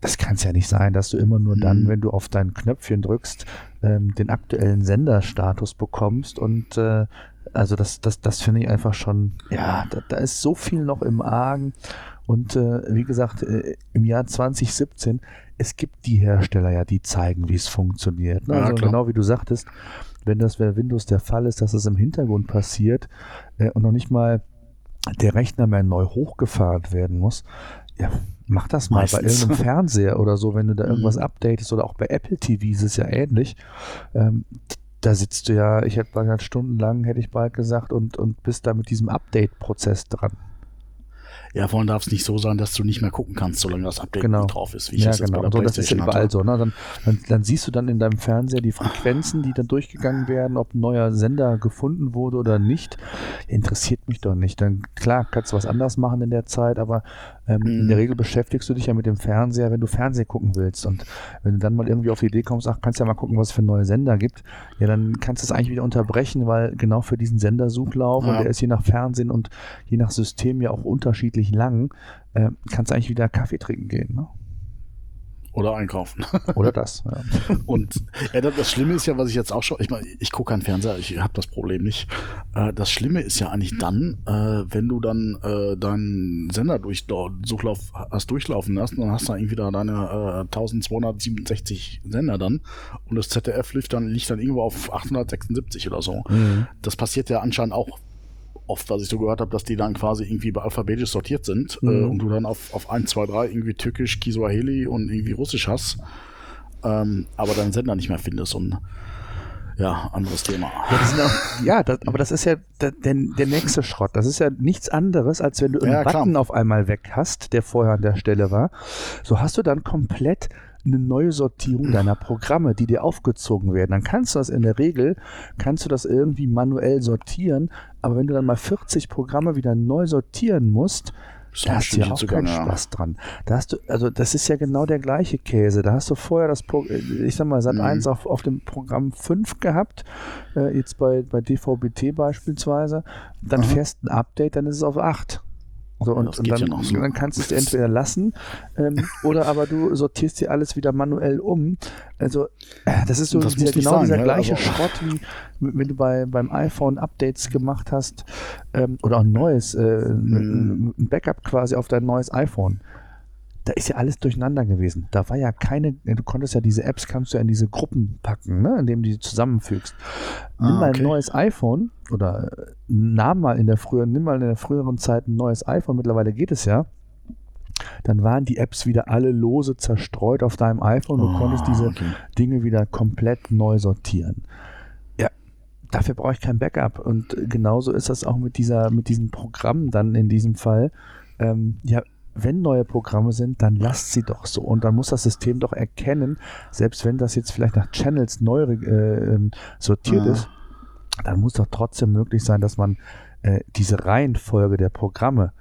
das kann es ja nicht sein, dass du immer nur dann, mhm. wenn du auf dein Knöpfchen drückst, ähm, den aktuellen Senderstatus bekommst. Und äh, also das, das, das finde ich einfach schon, ja, da, da, ist so viel noch im Argen. Und äh, wie gesagt, äh, im Jahr 2017 es gibt die Hersteller ja, die zeigen, wie es funktioniert. Ne? Ja, also genau wie du sagtest, wenn das bei Windows der Fall ist, dass es im Hintergrund passiert äh, und noch nicht mal der Rechner mehr neu hochgefahren werden muss, ja, mach das mal Meistens. bei irgendeinem Fernseher oder so, wenn du da irgendwas mhm. updatest oder auch bei Apple TV ist es ja ähnlich. Ähm, da sitzt du ja, ich hätte bald stundenlang, hätte ich bald gesagt, und, und bist da mit diesem Update-Prozess dran. Ja, vor allem darf es nicht so sein, dass du nicht mehr gucken kannst, solange das Update genau. nicht drauf ist. Wie ja, genau. Und so, das ist ja überall hatte. so. Ne? Dann, dann, dann, siehst du dann in deinem Fernseher die Frequenzen, die dann durchgegangen werden, ob ein neuer Sender gefunden wurde oder nicht. Interessiert mich doch nicht. Dann klar, kannst du was anderes machen in der Zeit, aber ähm, mhm. In der mhm. Regel beschäftigst du dich ja mit dem Fernseher, wenn du Fernsehen gucken willst. Und wenn du dann mal irgendwie auf die Idee kommst, ach, kannst ja mal gucken, was es für neue Sender gibt, ja, dann kannst du es eigentlich wieder unterbrechen, weil genau für diesen Sendersuchlauf, ja. und der ist je nach Fernsehen und je nach System ja auch unterschiedlich lang, äh, kannst du eigentlich wieder Kaffee trinken gehen. Ne? Oder einkaufen. Oder das. Ja. Und ja, das Schlimme ist ja, was ich jetzt auch schon, ich meine, ich gucke keinen Fernseher, ich habe das Problem nicht. Äh, das Schlimme ist ja eigentlich dann, äh, wenn du dann äh, deinen Sender durch Suchlauf hast durchlaufen lassen, dann hast du irgendwie da deine 1267 Sender dann und das ZDF liegt dann, liegt dann irgendwo auf 876 oder so. Mhm. Das passiert ja anscheinend auch oft, was ich so gehört habe, dass die dann quasi irgendwie alphabetisch sortiert sind äh, mhm. äh, und du dann auf, auf 1, 2, 3 irgendwie Türkisch, Kiswahili und irgendwie Russisch hast, ähm, aber deinen Sender nicht mehr findest und ja, anderes Thema. Ja, auch, ja das, aber das ist ja der, der, der, nächste Schrott. Das ist ja nichts anderes, als wenn du einen ja, Button auf einmal weg hast, der vorher an der Stelle war. So hast du dann komplett eine neue Sortierung deiner Programme, die dir aufgezogen werden. Dann kannst du das in der Regel, kannst du das irgendwie manuell sortieren, aber wenn du dann mal 40 Programme wieder neu sortieren musst, da hast du ja auch keinen ja. Spaß dran. Da hast du, also das ist ja genau der gleiche Käse. Da hast du vorher das Pro ich sag mal, Sat mhm. 1 auf, auf dem Programm 5 gehabt, äh, jetzt bei, bei DVB-T beispielsweise, dann Aha. fährst ein Update, dann ist es auf 8. So, und, und dann, ja so. dann, kannst du es dir entweder lassen ähm, oder aber du sortierst dir alles wieder manuell um. Also äh, das ist so das dieser, genau sagen, dieser ja, gleiche Schrott, wie wenn du bei, beim iPhone Updates gemacht hast ähm, oder ein neues, äh, mhm. ein Backup quasi auf dein neues iPhone da ist ja alles durcheinander gewesen. Da war ja keine, du konntest ja diese Apps, kannst du ja in diese Gruppen packen, ne, indem du die zusammenfügst. Nimm ah, mal ein neues iPhone oder äh, nahm mal in der früheren, nimm mal in der früheren Zeit ein neues iPhone, mittlerweile geht es ja. Dann waren die Apps wieder alle lose zerstreut auf deinem iPhone. Du oh, konntest diese okay. Dinge wieder komplett neu sortieren. Ja, dafür brauche ich kein Backup. Und genauso ist das auch mit dieser, mit diesem Programm dann in diesem Fall. Ähm, ja, wenn neue Programme sind, dann lasst sie doch so. Und dann muss das System doch erkennen, selbst wenn das jetzt vielleicht nach Channels neu äh, ähm, sortiert ja. ist, dann muss doch trotzdem möglich sein, dass man äh, diese Reihenfolge der Programme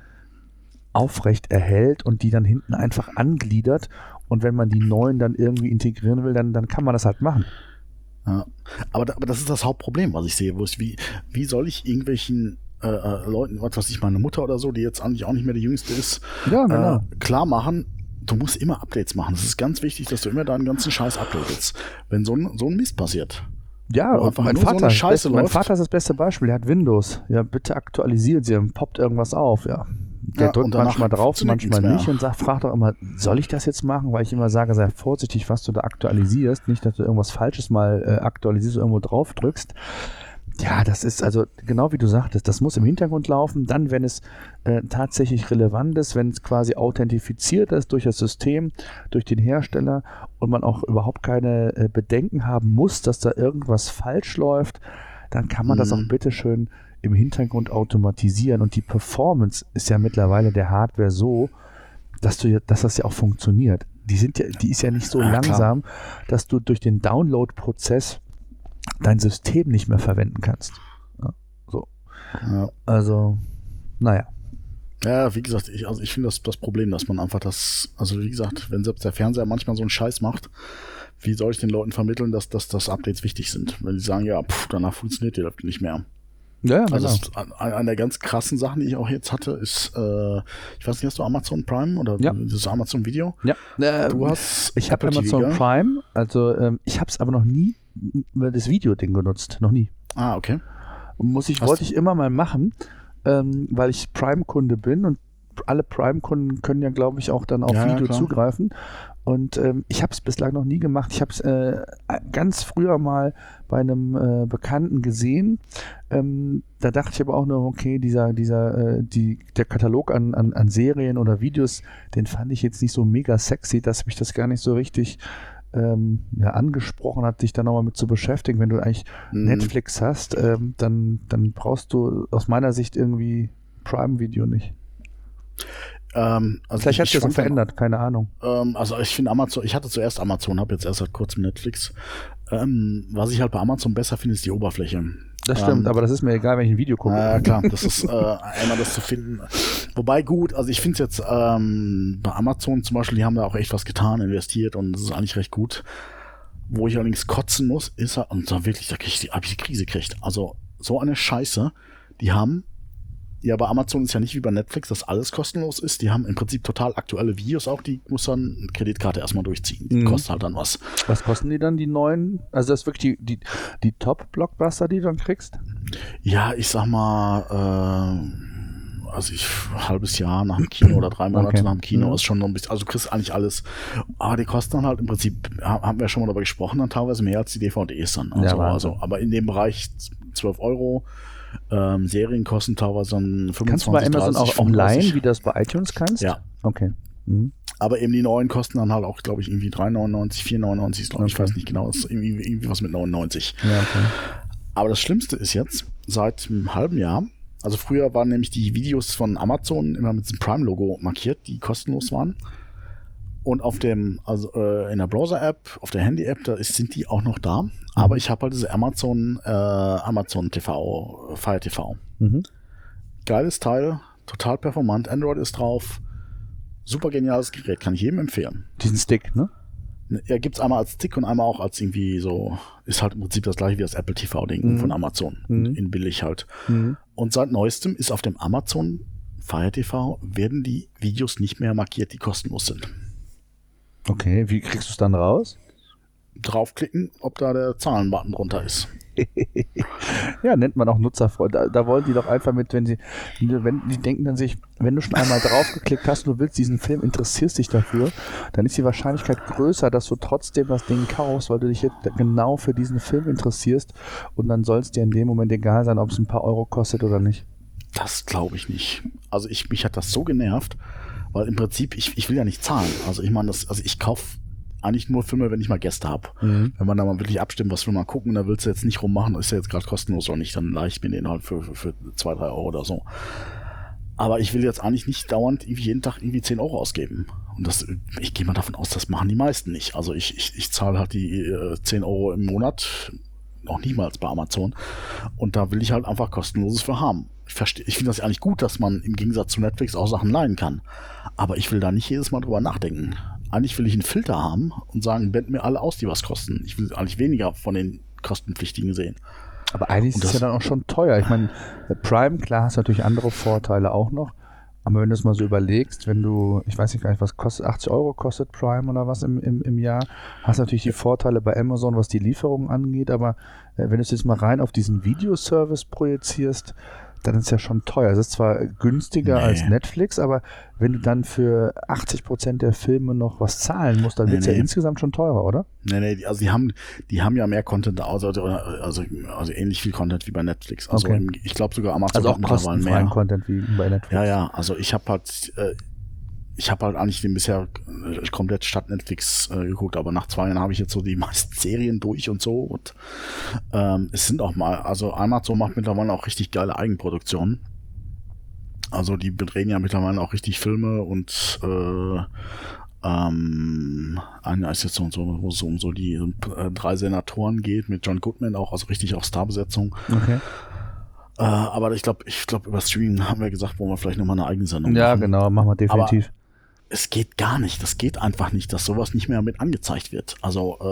aufrecht erhält und die dann hinten einfach angliedert. Und wenn man die neuen dann irgendwie integrieren will, dann, dann kann man das halt machen. Ja. Aber, aber das ist das Hauptproblem, was ich sehe. Wo ist, wie, wie soll ich irgendwelchen äh, äh, Leuten, was weiß ich, meine Mutter oder so, die jetzt eigentlich auch nicht mehr die jüngste ist, ja, genau. äh, klar machen, du musst immer Updates machen. Es ist ganz wichtig, dass du immer deinen ganzen Scheiß updatest. Wenn so ein, so ein Mist passiert. Ja, einfach mein Vater, so best, mein Vater ist das beste Beispiel. Er hat Windows. Ja, bitte aktualisieren Sie, dann poppt irgendwas auf. Ja, der ja, drückt manchmal drauf, manchmal nicht und sagt, fragt doch immer, soll ich das jetzt machen? Weil ich immer sage, sei vorsichtig, was du da aktualisierst. Nicht, dass du irgendwas Falsches mal äh, aktualisierst, irgendwo drauf drückst. Ja, das ist also genau wie du sagtest, das muss im Hintergrund laufen. Dann, wenn es äh, tatsächlich relevant ist, wenn es quasi authentifiziert ist durch das System, durch den Hersteller und man auch überhaupt keine äh, Bedenken haben muss, dass da irgendwas falsch läuft, dann kann man mhm. das auch mhm. bitteschön im Hintergrund automatisieren. Und die Performance ist ja mittlerweile der Hardware so, dass, du, dass das ja auch funktioniert. Die, sind ja, die ist ja nicht so ja, langsam, klar. dass du durch den Download-Prozess dein System nicht mehr verwenden kannst. Ja, so. Ja. Also, naja. Ja, wie gesagt, ich, also ich finde das das Problem, dass man einfach das, also wie gesagt, wenn selbst der Fernseher manchmal so einen Scheiß macht, wie soll ich den Leuten vermitteln, dass, dass, dass Updates wichtig sind? Wenn die sagen, ja, pff, danach funktioniert die nicht mehr. Ja, also genau. eine, eine der ganz krassen Sachen, die ich auch jetzt hatte, ist, äh, ich weiß nicht, hast du Amazon Prime oder ja. das Amazon Video? Ja. Äh, du hast ich habe Amazon Prime, also ähm, ich habe es aber noch nie das Videoding genutzt, noch nie. Ah, okay. Muss ich, wollte ich immer mal machen, ähm, weil ich Prime-Kunde bin und alle Prime-Kunden können ja, glaube ich, auch dann auf ja, Video ja, zugreifen. Und ähm, ich habe es bislang noch nie gemacht. Ich habe es äh, ganz früher mal bei einem äh, Bekannten gesehen. Ähm, da dachte ich aber auch nur, okay, dieser, dieser, äh, die, der Katalog an, an, an Serien oder Videos, den fand ich jetzt nicht so mega sexy, dass mich das gar nicht so richtig ähm, ja, angesprochen hat, dich da nochmal mit zu beschäftigen. Wenn du eigentlich mhm. Netflix hast, ähm, dann, dann brauchst du aus meiner Sicht irgendwie Prime Video nicht. Ähm, also Vielleicht hat sich das verändert, keine Ahnung. Ähm, also ich finde Amazon, ich hatte zuerst Amazon, habe jetzt erst seit kurzem Netflix. Ähm, was ich halt bei Amazon besser finde, ist die Oberfläche. Das stimmt, ähm, aber das ist mir egal, wenn ich ein Video gucke. Ja, klar, das ist äh, einmal das zu finden. Wobei gut, also ich finde es jetzt ähm, bei Amazon zum Beispiel, die haben da auch echt was getan, investiert und das ist eigentlich recht gut. Wo ich allerdings kotzen muss, ist und da wirklich, da krieg ich die, hab ich die Krise kriegt. Also so eine Scheiße, die haben Ja, bei Amazon ist ja nicht wie bei Netflix, dass alles kostenlos ist. Die haben im Prinzip total aktuelle Videos auch, die muss dann eine Kreditkarte erstmal durchziehen. Die mhm. kostet halt dann was. Was kosten die dann, die neuen? Also das ist wirklich die, die, die Top-Blockbuster, die du dann kriegst? Ja, ich sag mal, äh, also ich ein halbes Jahr nach dem Kino oder drei Monate okay. nach dem Kino mhm. ist schon noch ein bisschen, also du kriegst eigentlich alles. Aber die kosten dann halt im Prinzip, haben wir ja schon mal darüber gesprochen, dann teilweise mehr als die DVDs dann. Also, ja, also aber in dem Bereich 12 Euro ähm, Serien kosten teilweise dann 25 Kannst du bei Amazon 30, auch online, wie das bei iTunes kannst? Ja. Okay. Mhm. Aber eben die neuen kosten dann halt auch, glaube ich, irgendwie 3,99, 4,99 ist, glaube okay. ich weiß nicht genau, ist irgendwie, irgendwie was mit 99. Ja, okay. Aber das Schlimmste ist jetzt, seit einem halben Jahr, also früher waren nämlich die Videos von Amazon immer mit dem Prime-Logo markiert, die kostenlos waren. Und auf dem, also äh, in der Browser-App, auf der Handy-App, da ist, sind die auch noch da. Mhm. Aber ich habe halt diese Amazon, äh, Amazon TV, Fire TV. Mhm. Geiles Teil, total performant. Android ist drauf. Super geniales Gerät, kann ich jedem empfehlen. Diesen Stick, ne? Ja, gibt's einmal als Stick und einmal auch als irgendwie so, ist halt im Prinzip das gleiche wie das Apple TV-Ding mhm. von Amazon. Mhm. In billig halt. Mhm. Und seit neuestem ist auf dem Amazon Fire TV werden die Videos nicht mehr markiert, die kostenlos sind. Okay, wie kriegst du es dann raus? Draufklicken, ob da der Zahlenbutton drunter ist. ja, nennt man auch Nutzerfreund. Da, da, wollen die doch einfach mit, wenn sie, wenn die denken dann sich, wenn du schon einmal draufgeklickt hast und du willst diesen Film, interessierst dich dafür, dann ist die Wahrscheinlichkeit größer, dass du trotzdem das Ding kaufst, weil du dich jetzt genau für diesen Film interessierst und dann soll es dir in dem Moment egal sein, ob es ein paar Euro kostet oder nicht. Das glaube ich nicht. Also ich, mich hat das so genervt, weil im Prinzip, ich, ich will ja nicht zahlen. Also ich meine, das, also ich kaufe eigentlich nur Filme, wenn ich mal Gäste habe. Mhm. Wenn man da mal wirklich abstimmt, was will man gucken, da willst du jetzt nicht rummachen, ist ja jetzt gerade kostenlos oder nicht, dann leih ich mir den halt für, für, für zwei, drei Euro oder so. Aber ich will jetzt eigentlich nicht dauernd irgendwie jeden Tag irgendwie 10 Euro ausgeben. Und das, ich gehe mal davon aus, das machen die meisten nicht. Also ich, ich, ich zahle halt die äh, 10 Euro im Monat, noch niemals bei Amazon. Und da will ich halt einfach kostenloses für haben. Ich verstehe, ich finde das eigentlich gut, dass man im Gegensatz zu Netflix auch Sachen leihen kann. Aber ich will da nicht jedes Mal drüber nachdenken. Eigentlich will ich einen Filter haben und sagen, blend mir alle aus, die was kosten. Ich will eigentlich weniger von den kostenpflichtigen sehen. Aber eigentlich ist es ja dann auch schon teuer. Ich meine, Prime, klar, hast natürlich andere Vorteile auch noch. Aber wenn du es mal so überlegst, wenn du, ich weiß nicht gar nicht, was kostet, 80 Euro kostet Prime oder was im, im, im Jahr, hast natürlich die Vorteile bei Amazon, was die Lieferung angeht, aber äh, wenn du es jetzt mal rein auf diesen Videoservice projizierst, dann ist es ja schon teuer. Es ist zwar günstiger nee. als Netflix, aber wenn du dann für 80 Prozent der Filme noch was zahlen musst, dann nee, wird es nee. ja insgesamt schon teurer, oder? Nee, nee, also die haben, die haben ja mehr Content, also, also, also, also ähnlich viel Content wie bei Netflix. Also okay. ich glaube sogar Amazon also auch hat mittlerweile mehr. Content wie bei Netflix. Ja, ja, also ich habe halt, äh, ich habe halt eigentlich den bisher äh, komplett statt Netflix äh, geguckt, aber nach zwei Jahren habe ich jetzt so die meisten Serien durch und so. Und ähm, es sind auch mal, also Amazon macht mittlerweile auch richtig geile Eigenproduktionen. Also die drehen ja mittlerweile auch richtig Filme und äh, ähm, einer ist jetzt so, so, wo es um so die äh, drei Senatoren geht, mit John Goodman auch, also richtig auch Starbesetzung. Okay. Äh, aber ich glaube, ich glaube, über Streaming haben wir gesagt, wollen wir vielleicht nochmal eine eigene Sendung ja, machen. Ja, genau, machen wir definitiv. Es geht gar nicht. Das geht einfach nicht, dass sowas nicht mehr mit angezeigt wird. Also, äh,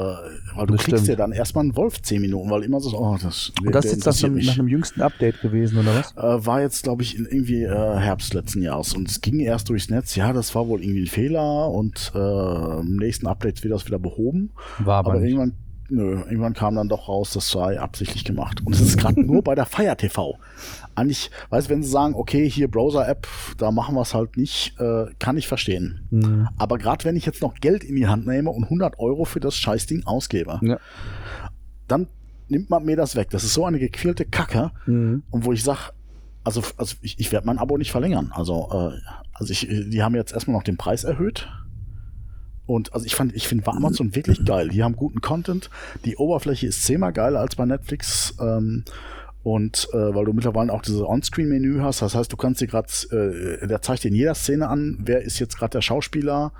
weil du das kriegst ja dann erstmal einen Wolf zehn Minuten, weil immer so, oh, das. Und das ist jetzt das nach einem jüngsten Update gewesen, oder was? Äh, war jetzt, glaube ich, irgendwie äh, Herbst letzten Jahres. Und es ging erst durchs Netz, ja, das war wohl irgendwie ein Fehler und äh, im nächsten Update wird das wieder behoben. War aber, aber irgendwann nö, irgendwann kam dann doch raus, das sei absichtlich gemacht. Und es ist gerade nur bei der Fire TV. Eigentlich, weißt du, wenn sie sagen, okay, hier Browser-App, da machen wir es halt nicht, äh, kann ich verstehen. Mhm. Aber gerade wenn ich jetzt noch Geld in die Hand nehme und 100 Euro für das Scheißding ausgebe, ja. dann nimmt man mir das weg. Das ist so eine gequälte Kacke. Mhm. Und wo ich sage, also, also ich, ich werde mein Abo nicht verlängern. Also, äh, also ich, die haben jetzt erstmal noch den Preis erhöht. Und also ich fand, ich finde Amazon wirklich geil. Die haben guten Content. Die Oberfläche ist zehnmal geiler als bei Netflix. Ähm, und äh, weil du mittlerweile auch dieses On-Screen-Menü hast, das heißt, du kannst dir gerade, äh, der zeigt dir in jeder Szene an, wer ist jetzt gerade der Schauspieler,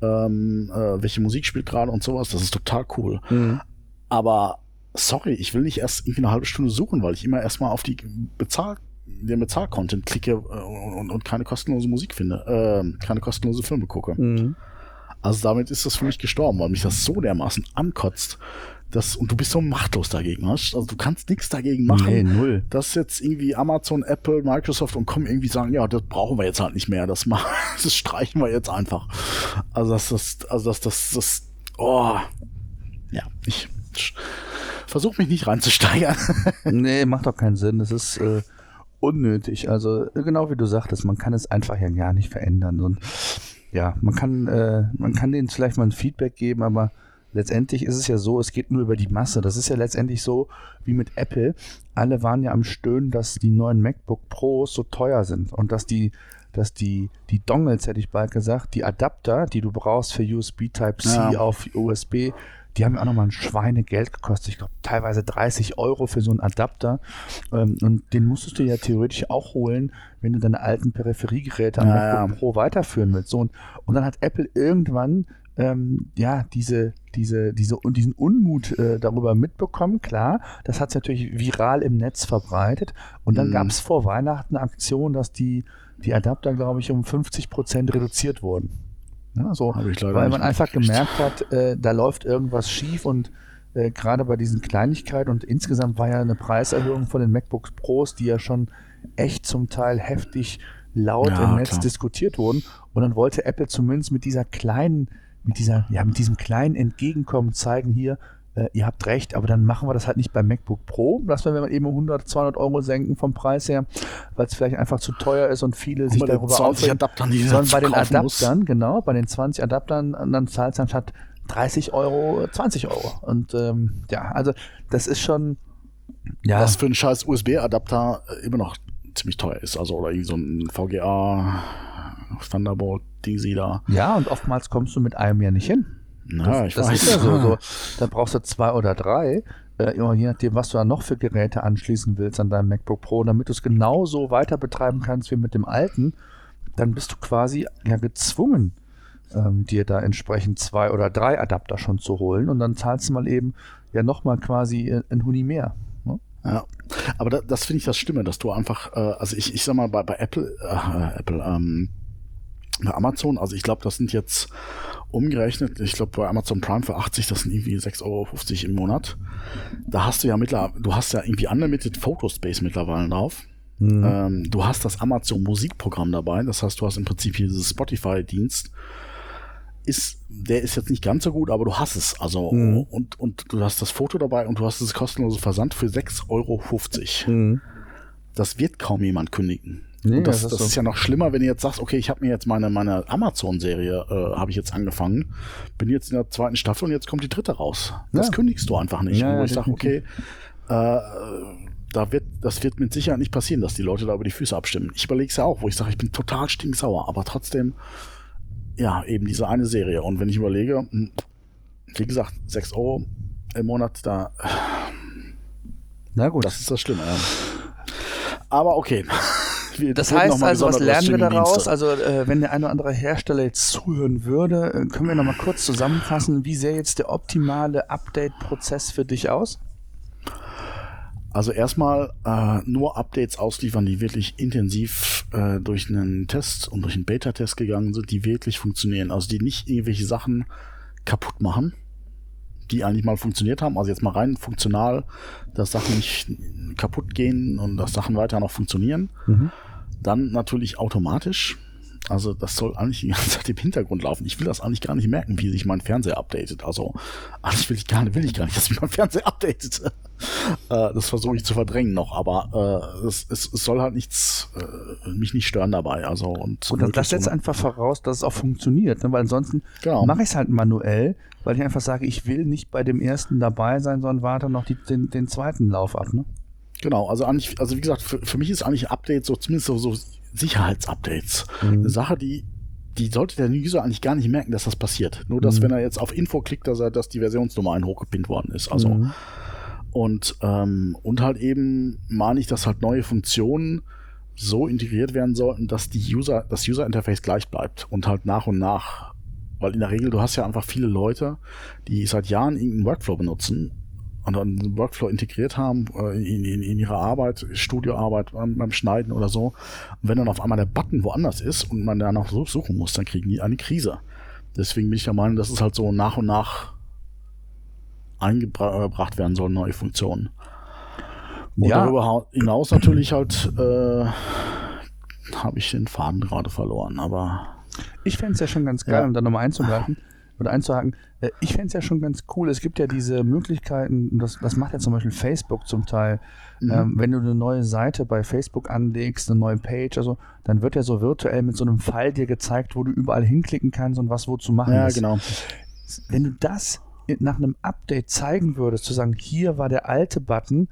ähm, äh, welche Musik spielt gerade und sowas. Das ist total cool. Mhm. Aber sorry, ich will nicht erst irgendwie eine halbe Stunde suchen, weil ich immer erstmal auf die Bezahl den Bezahl-Content klicke äh, und, und, keine kostenlose Musik finde, äh, keine kostenlose Filme gucke. Mhm. Also damit ist das für mich gestorben, weil mich das so dermaßen ankotzt, das, und du bist so machtlos dagegen, weißt? Also du kannst nichts dagegen machen. Nee, null. Dass jetzt irgendwie Amazon, Apple, Microsoft und kommen irgendwie sagen, ja, das brauchen wir jetzt halt nicht mehr. Das machen, das streichen wir jetzt einfach. Also das, das, also das, das, das, oh. Ja, ich versuche mich nicht reinzusteigern. nee, macht doch keinen Sinn. Das ist äh, unnötig. Also genau wie du sagtest, man kann es einfach ja gar nicht verändern. Und ja, man kann, äh, man kann denen vielleicht mal ein Feedback geben, aber letztendlich ist es ja so, es geht nur über die Masse. Das ist ja letztendlich so wie mit Apple. Alle waren ja am Stöhnen, dass die neuen MacBook Pros so teuer sind und dass die, dass die, die Dongles, hätte ich bald gesagt, die Adapter, die du brauchst für USB Type-C ja. auf USB, die haben ja auch nochmal ein Schweinegeld gekostet. Ich glaube, teilweise 30 Euro für so einen Adapter. Ähm, und den musstest du ja theoretisch auch holen, wenn du deine alten Peripheriegeräte am ja, MacBook Pro weiterführen willst. So, und, und dann hat Apple irgendwann ähm, ja, diese, diese, diese, diesen Unmut äh, darüber mitbekommen, klar, das hat sich natürlich viral im Netz verbreitet und dann mhm. gab es vor Weihnachten eine Aktion, dass die, die Adapter, glaube ich, um 50 Prozent reduziert wurden. Ja, so, weil man einfach gemerkt hat, äh, da läuft irgendwas schief und äh, gerade bei diesen Kleinigkeiten und insgesamt war ja eine Preiserhöhung von den MacBooks Pros, die ja schon echt zum Teil heftig laut ja, im Netz klar. diskutiert wurden. Und dann wollte Apple zumindest mit dieser kleinen mit dieser, ja, mit diesem kleinen Entgegenkommen zeigen hier, äh, ihr habt recht, aber dann machen wir das halt nicht beim MacBook Pro. Lassen wir eben 100, 200 Euro senken vom Preis her, weil es vielleicht einfach zu teuer ist und viele und sich darüber aufregen. Adaptern, die sondern bei den Adaptern, muss. genau, bei den 20 Adaptern, dann zahlt es anstatt 30 Euro 20 Euro. Und ähm, ja, also das ist schon. Ja. Was für ein scheiß USB-Adapter immer noch ziemlich teuer ist. Also oder so ein VGA Thunderbolt Ding sie da. Ja, und oftmals kommst du mit einem ja nicht hin. Na, das, ich das weiß. ist ja so, so. Da brauchst du zwei oder drei, äh, je nachdem, was du da noch für Geräte anschließen willst an deinem MacBook Pro, damit du es genauso weiter betreiben kannst wie mit dem alten, dann bist du quasi ja gezwungen, ähm, dir da entsprechend zwei oder drei Adapter schon zu holen und dann zahlst du mal eben ja nochmal quasi äh, ein Huni mehr. Ne? Ja, aber da, das finde ich das Stimme, dass du einfach, äh, also ich, ich sag mal, bei, bei Apple, äh, Apple, ähm, bei Amazon, also ich glaube, das sind jetzt umgerechnet, ich glaube bei Amazon Prime für 80, das sind irgendwie 6,50 Euro im Monat. Da hast du ja mittlerweile, du hast ja irgendwie Unlimited Photospace mittlerweile drauf. Mhm. Ähm, du hast das Amazon Musikprogramm dabei, das heißt, du hast im Prinzip hier dieses Spotify-Dienst. Ist, der ist jetzt nicht ganz so gut, aber du hast es. Also, mhm. und, und du hast das Foto dabei und du hast das kostenlose Versand für 6,50 Euro. Mhm. Das wird kaum jemand kündigen. Nee, das, das, ist, das so. ist, ja noch schlimmer, wenn du jetzt sagst, okay, ich habe mir jetzt meine, meine Amazon-Serie, äh, habe ich jetzt angefangen, bin jetzt in der zweiten Staffel und jetzt kommt die dritte raus. Das ja. kündigst du einfach nicht. Ja, wo ich sage, okay, äh, da wird, das wird mit Sicherheit nicht passieren, dass die Leute da über die Füße abstimmen. Ich überlege es ja auch, wo ich sage, ich bin total stinksauer, aber trotzdem, ja, eben diese eine Serie. Und wenn ich überlege, hm, wie gesagt, 6 Euro im Monat, da. Na gut. Das ist das Schlimme, ja. Aber okay das heißt also, was lernen wir daraus? Also, äh, wenn der eine oder andere Hersteller jetzt zuhören würde, äh, können wir nochmal kurz zusammenfassen, wie sähe jetzt der optimale Update-Prozess für dich aus? Also erstmal äh, nur Updates ausliefern, die wirklich intensiv äh, durch einen Test und durch einen Beta-Test gegangen sind, die wirklich funktionieren. Also die nicht irgendwelche Sachen kaputt machen, die eigentlich mal funktioniert haben. Also jetzt mal rein funktional, dass Sachen nicht kaputt gehen und dass Sachen weiter noch funktionieren. Mhm. Dann natürlich automatisch. Also das soll eigentlich die ganze Zeit im Hintergrund laufen. Ich will das eigentlich gar nicht merken, wie sich mein Fernseher updatet. Also eigentlich will ich gar nicht, will ich gar nicht, dass sich mein Fernseher updatet. äh, das versuche ich zu verdrängen noch, aber äh, es, es, es, soll halt nichts äh, mich nicht stören dabei. Also und, und das setzt einfach voraus, dass es auch funktioniert, ne? weil ansonsten genau. mache ich es halt manuell, weil ich einfach sage, ich will nicht bei dem ersten dabei sein, sondern warte noch die, den, den zweiten Lauf ab. Ne? Genau, also eigentlich, also wie gesagt, für, für mich ist eigentlich Update so zumindest so, so Sicherheitsupdates mhm. eine Sache, die die sollte der User eigentlich gar nicht merken, dass das passiert. Nur, dass mhm. wenn er jetzt auf Info klickt, dass er, dass die Versionsnummer ein hochgepinnt worden ist. Also mhm. und ähm, und halt eben meine ich, dass halt neue Funktionen so integriert werden sollten, dass die User, das User Interface gleich bleibt und halt nach und nach, weil in der Regel du hast ja einfach viele Leute, die seit Jahren irgendeinen Workflow benutzen und dann Workflow integriert haben äh, in, in, in ihre Arbeit, Studioarbeit beim, beim Schneiden oder so. Und wenn dann auf einmal der Button woanders ist und man danach suchen muss, dann kriegen die eine Krise. Deswegen bin ich der Meinung, dass es halt so nach und nach eingebracht werden sollen, neue Funktionen. Und ja. darüber hinaus natürlich halt äh, habe ich den Faden gerade verloren, aber. Ich fände es ja schon ganz geil, ja. um da nochmal einzugreifen oder einzuhaken. Äh, ich fände es ja schon ganz cool. Es gibt ja diese Möglichkeiten, das, das macht ja zum Beispiel Facebook zum Teil. Mhm. Ähm, wenn du eine neue Seite bei Facebook anlegst, eine neue Page, also dann wird ja so virtuell mit so einem Pfeil dir gezeigt, wo du überall hinklicken kannst und was wo zu machen ja, ist. Ja, genau. Wenn du das nach einem Update zeigen würdest, zu sagen, hier war der alte Button,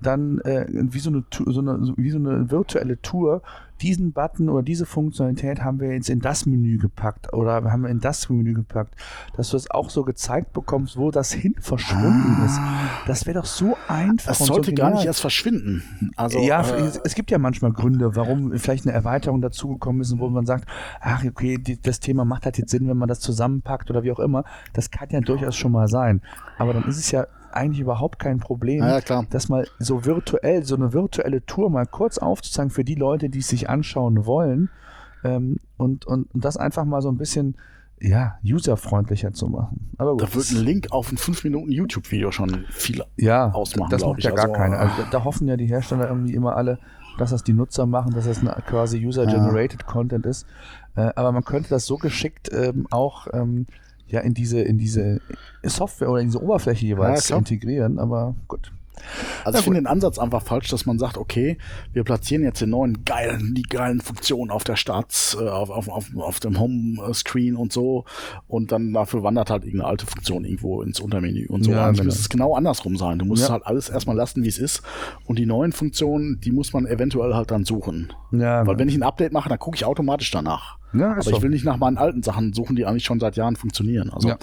dann äh, wie, so eine, so eine, wie so eine virtuelle Tour diesen Button oder diese Funktionalität haben wir jetzt in das Menü gepackt oder haben wir in das Menü gepackt, dass du es auch so gezeigt bekommst, wo das hin verschwunden ah. ist. Das wäre doch so einfach. Es sollte so gar nicht erst verschwinden. Also, ja, äh, es, gibt ja manchmal Gründe, warum vielleicht eine Erweiterung dazugekommen ist, wo man sagt, ach okay, die, das Thema macht halt jetzt Sinn, wenn man das zusammenpackt oder wie auch immer. Das kann ja durchaus schon mal sein. Aber dann ist es ja eigentlich überhaupt kein Problem, ja, das mal so virtuell, so eine virtuelle Tour mal kurz aufzuzeigen für die Leute, die es sich anschauen wollen ähm, und, und, und das einfach mal so ein bisschen ja, userfreundlicher zu machen. Aber gut. Da wird ein Link auf ein 5 Minuten YouTube-Video schon viel ja, ausmachen. Das macht ja gar also, keiner. Also, da hoffen ja die Hersteller irgendwie immer alle, dass das die Nutzer machen, dass das quasi User-Generated ja. Content ist. Äh, aber man könnte das so geschickt ähm, auch ähm, ja in diese, in diese Software oder in diese Oberfläche jeweils ja, integrieren, aber gut. Also ich finde den Ansatz einfach falsch, dass man sagt, okay, wir platzieren jetzt den neuen geilen, die geilen Funktionen auf der Starts, äh, auf, auf, auf, auf dem Homescreen und so und dann dafür wandert halt irgendeine alte Funktion irgendwo ins Untermenü und so. Ja, genau. muss es genau andersrum sein. Du musst ja. halt alles erstmal lassen, wie es ist und die neuen Funktionen, die muss man eventuell halt dann suchen. Ja, Weil genau. wenn ich ein Update mache, dann gucke ich automatisch danach. Ja, Aber ich will nicht nach meinen alten Sachen suchen, die eigentlich schon seit Jahren funktionieren. Also ja.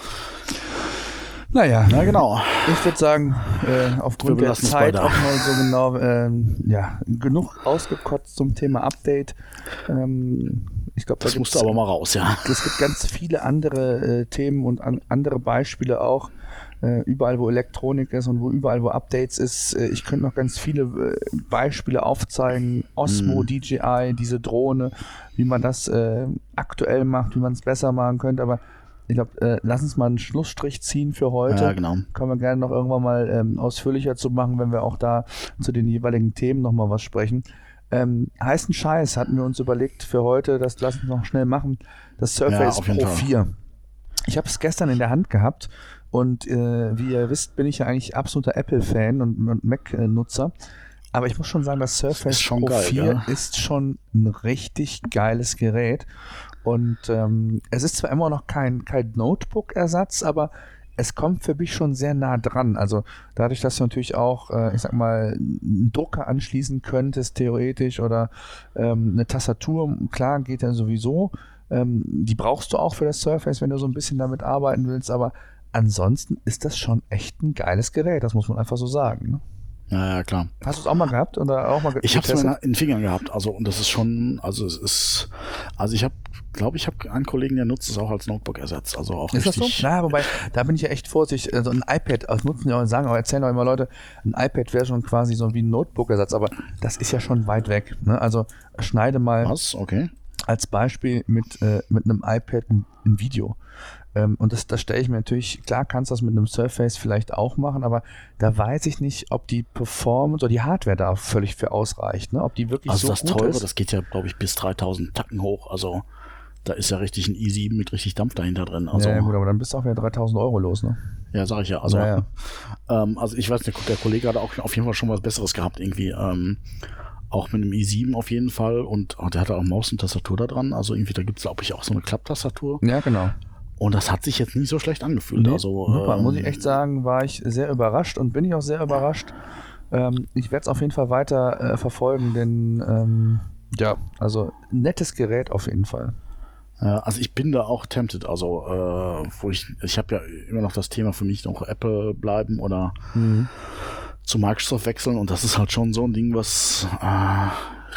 Naja, Na genau. Ich würde sagen, äh, aufgrund der Zeit auch mal so genau, äh, ja, genug ausgekotzt zum Thema Update. Ähm, ich glaube, das da musst du aber mal raus, ja. Es gibt ganz viele andere äh, Themen und an, andere Beispiele auch. Äh, überall, wo Elektronik ist und wo überall, wo Updates ist. Äh, ich könnte noch ganz viele äh, Beispiele aufzeigen. Osmo, mm. DJI, diese Drohne, wie man das aktuell macht, wie man es besser machen könnte. Aber ich glaube, äh, lass uns mal einen Schlussstrich ziehen für heute. Ja, genau. Können wir gerne noch irgendwann mal ähm, ausführlicher zu machen, wenn wir auch da zu den jeweiligen Themen nochmal was sprechen. Ähm, heißen Scheiß hatten wir uns überlegt für heute, das lassen wir noch schnell machen. Das Surface ja, Pro 4. Ich habe es gestern in der Hand gehabt und äh, wie ihr wisst, bin ich ja eigentlich absoluter Apple-Fan und, und Mac-Nutzer. Aber ich muss schon sagen, das Surface Pro geil, 4 ja. ist schon ein richtig geiles Gerät. Und ähm, es ist zwar immer noch kein, kein Notebook-Ersatz, aber es kommt für mich schon sehr nah dran. Also dadurch, dass du natürlich auch, äh, ich sag mal, einen Drucker anschließen könntest, theoretisch, oder ähm, eine Tastatur, klar, geht ja sowieso. Ähm, die brauchst du auch für das Surface, wenn du so ein bisschen damit arbeiten willst, aber ansonsten ist das schon echt ein geiles Gerät, das muss man einfach so sagen. Ne? Ja, ja, klar. Hast du es auch mal gehabt oder auch mal Ich habe es in den Fingern gehabt, also und das ist schon, also es ist, also ich habe, glaube ich, habe einen Kollegen, der nutzt es auch als Notebook-Ersatz, also auch ist richtig. Das so? Ja, wobei da bin ich ja echt vorsichtig. Also ein iPad, das nutzen ja sagen, aber erzählen auch immer Leute, ein iPad wäre schon quasi so wie ein Notebook-Ersatz, aber das ist ja schon weit weg. Ne? Also schneide mal. Was? Okay. Als Beispiel mit äh, mit einem iPad ein, ein Video. Ähm, und das, das stelle ich mir natürlich, klar kannst du das mit einem Surface vielleicht auch machen, aber da weiß ich nicht, ob die Performance oder die Hardware da völlig für ausreicht, ne? ob die wirklich also so das gut teure, ist. das geht ja, glaube ich, bis 3000 Tacken hoch, also da ist ja richtig ein i7 mit richtig Dampf dahinter drin. Also, ja, gut, aber dann bist du auch wieder 3000 Euro los, ne? Ja, sag ich ja. Also, ja. Ähm, also ich weiß nicht, der Kollege hat auch auf jeden Fall schon was Besseres gehabt, irgendwie. Ähm, auch mit einem i7 auf jeden Fall und oh, der hatte auch Maus und Tastatur da dran. Also irgendwie, da gibt es, glaube ich, auch so eine Klapptastatur. Ja, genau. Und das hat sich jetzt nicht so schlecht angefühlt. Nee, also, super, ähm, muss ich echt sagen, war ich sehr überrascht und bin ich auch sehr überrascht. Ähm, ich werde es auf jeden Fall weiter äh, verfolgen, denn ähm, ja, also nettes Gerät auf jeden Fall. Also ich bin da auch tempted. Also, äh, wo ich, ich habe ja immer noch das Thema für mich noch Apple bleiben oder mhm. zu Microsoft wechseln und das ist halt schon so ein Ding, was äh,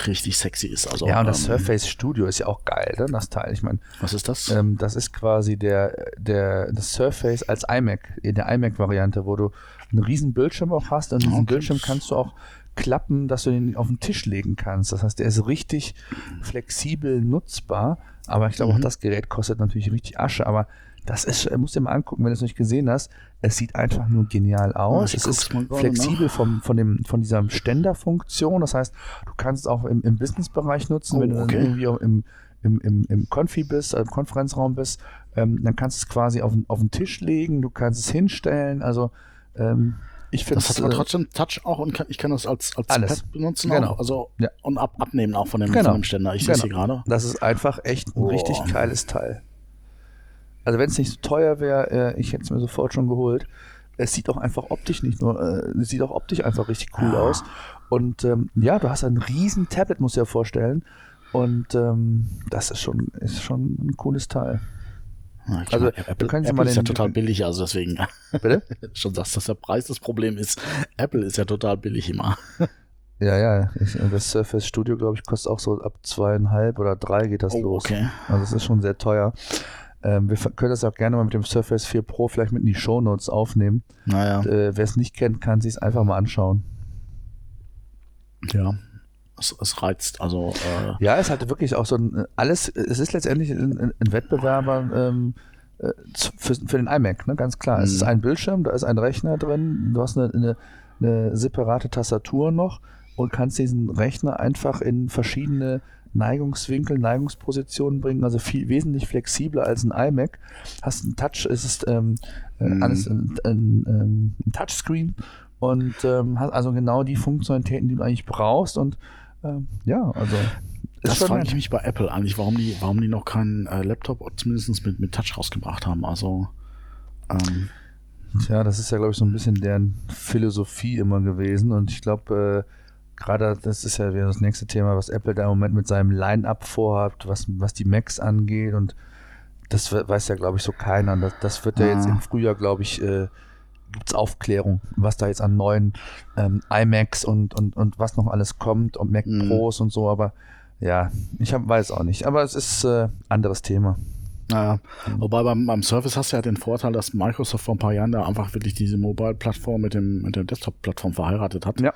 richtig sexy ist. Also, ja, und das ähm, Surface Studio ist ja auch geil, ne, das Teil. Ich meine, was ist das? Ähm, das ist quasi der, der, das Surface als iMac, in der iMac-Variante, wo du einen riesen Bildschirm auch hast. Und diesen okay. Bildschirm kannst du auch klappen, dass du den auf den Tisch legen kannst. Das heißt, der ist richtig flexibel nutzbar. Aber ich glaube, mhm. auch das Gerät kostet natürlich richtig Asche. Aber Das ist, musst du dir mal angucken, wenn du es nicht gesehen hast. Es sieht einfach nur genial aus. Ja, es ist flexibel vom, von, dem, von dieser Ständerfunktion. Das heißt, du kannst es auch im, im Businessbereich nutzen, oh, wenn du okay. dann irgendwie im, im, im, im Konfi bist, im Konferenzraum bist, ähm, dann kannst du es quasi auf, auf den Tisch legen, du kannst es hinstellen. Also ähm, ich finde Das hat aber äh, trotzdem Touch auch und kann, ich kann das als, als alles. Pad benutzen. Genau. Auch, also ja. und ab, abnehmen auch von dem, genau. von dem Ständer. Ich genau. sehe es hier gerade. Das ist einfach echt ein oh. richtig geiles Teil. Also wenn es nicht so teuer wäre, äh, ich hätte es mir sofort schon geholt. Es sieht auch einfach optisch nicht nur, äh, es sieht auch optisch einfach richtig cool ja. aus. Und ähm, ja, du hast ein riesen Tablet, musst du dir vorstellen. Und ähm, das ist schon, ist schon ein cooles Teil. Ja, also, meine, Apple, du Apple ist ja total billig, also deswegen. Bitte? Schon sagst, dass der Preis das Problem ist. Apple ist ja total billig immer. Ja, ja. Ich, das Surface Studio, glaube ich, kostet auch so ab zweieinhalb oder drei geht das oh, los. Okay. Also es ist schon sehr teuer. Ähm, wir können das auch gerne mal mit dem Surface 4 Pro vielleicht mit in die Show Notes aufnehmen. Naja. Äh, Wer es nicht kennt, kann sich es einfach mal anschauen. Ja, es, es reizt. Also äh ja, es hat wirklich auch so ein alles. Es ist letztendlich ein, ein Wettbewerber ähm, äh, für, für, den iMac, ne? ganz klar. Mhm. Es ist mhm. ein Bildschirm, da ist ein Rechner drin, du hast eine, eine, eine separate Tastatur noch und kannst diesen Rechner einfach in verschiedene Neigungswinkel, Neigungspositionen bringen, also viel wesentlich flexibler als ein iMac. Hast ein Touch, es ist ähm, äh, mhm. alles ein, ein, ähm, ein, Touchscreen und ähm, hast also genau die Funktionalitäten, die du eigentlich brauchst und ähm, ja, also das frage ich mich bei Apple eigentlich, warum die, warum die noch keinen äh, Laptop zumindest mit, mit Touch rausgebracht haben. Also ähm, Tja, das ist ja, glaube ich, so ein bisschen deren Philosophie immer gewesen. Und ich glaube, äh, gerade das ist ja wieder das nächste Thema, was Apple da im Moment mit seinem Line-Up vorhat, was, was die Macs angeht. Und das weiß ja, glaube ich, so keiner. Das, das wird ja ah. jetzt im Frühjahr, glaube ich, äh, gibt es Aufklärung, was da jetzt an neuen ähm, iMacs und, und, und was noch alles kommt und Mac mhm. Pros und so, aber ja, ich hab, weiß auch nicht. Aber es ist äh, anderes Thema. Naja, mhm. wobei beim, beim Surface hast du ja den Vorteil, dass Microsoft vor ein paar Jahren da einfach wirklich diese Mobile-Plattform mit dem, mit der Desktop-Plattform verheiratet hat. Ja.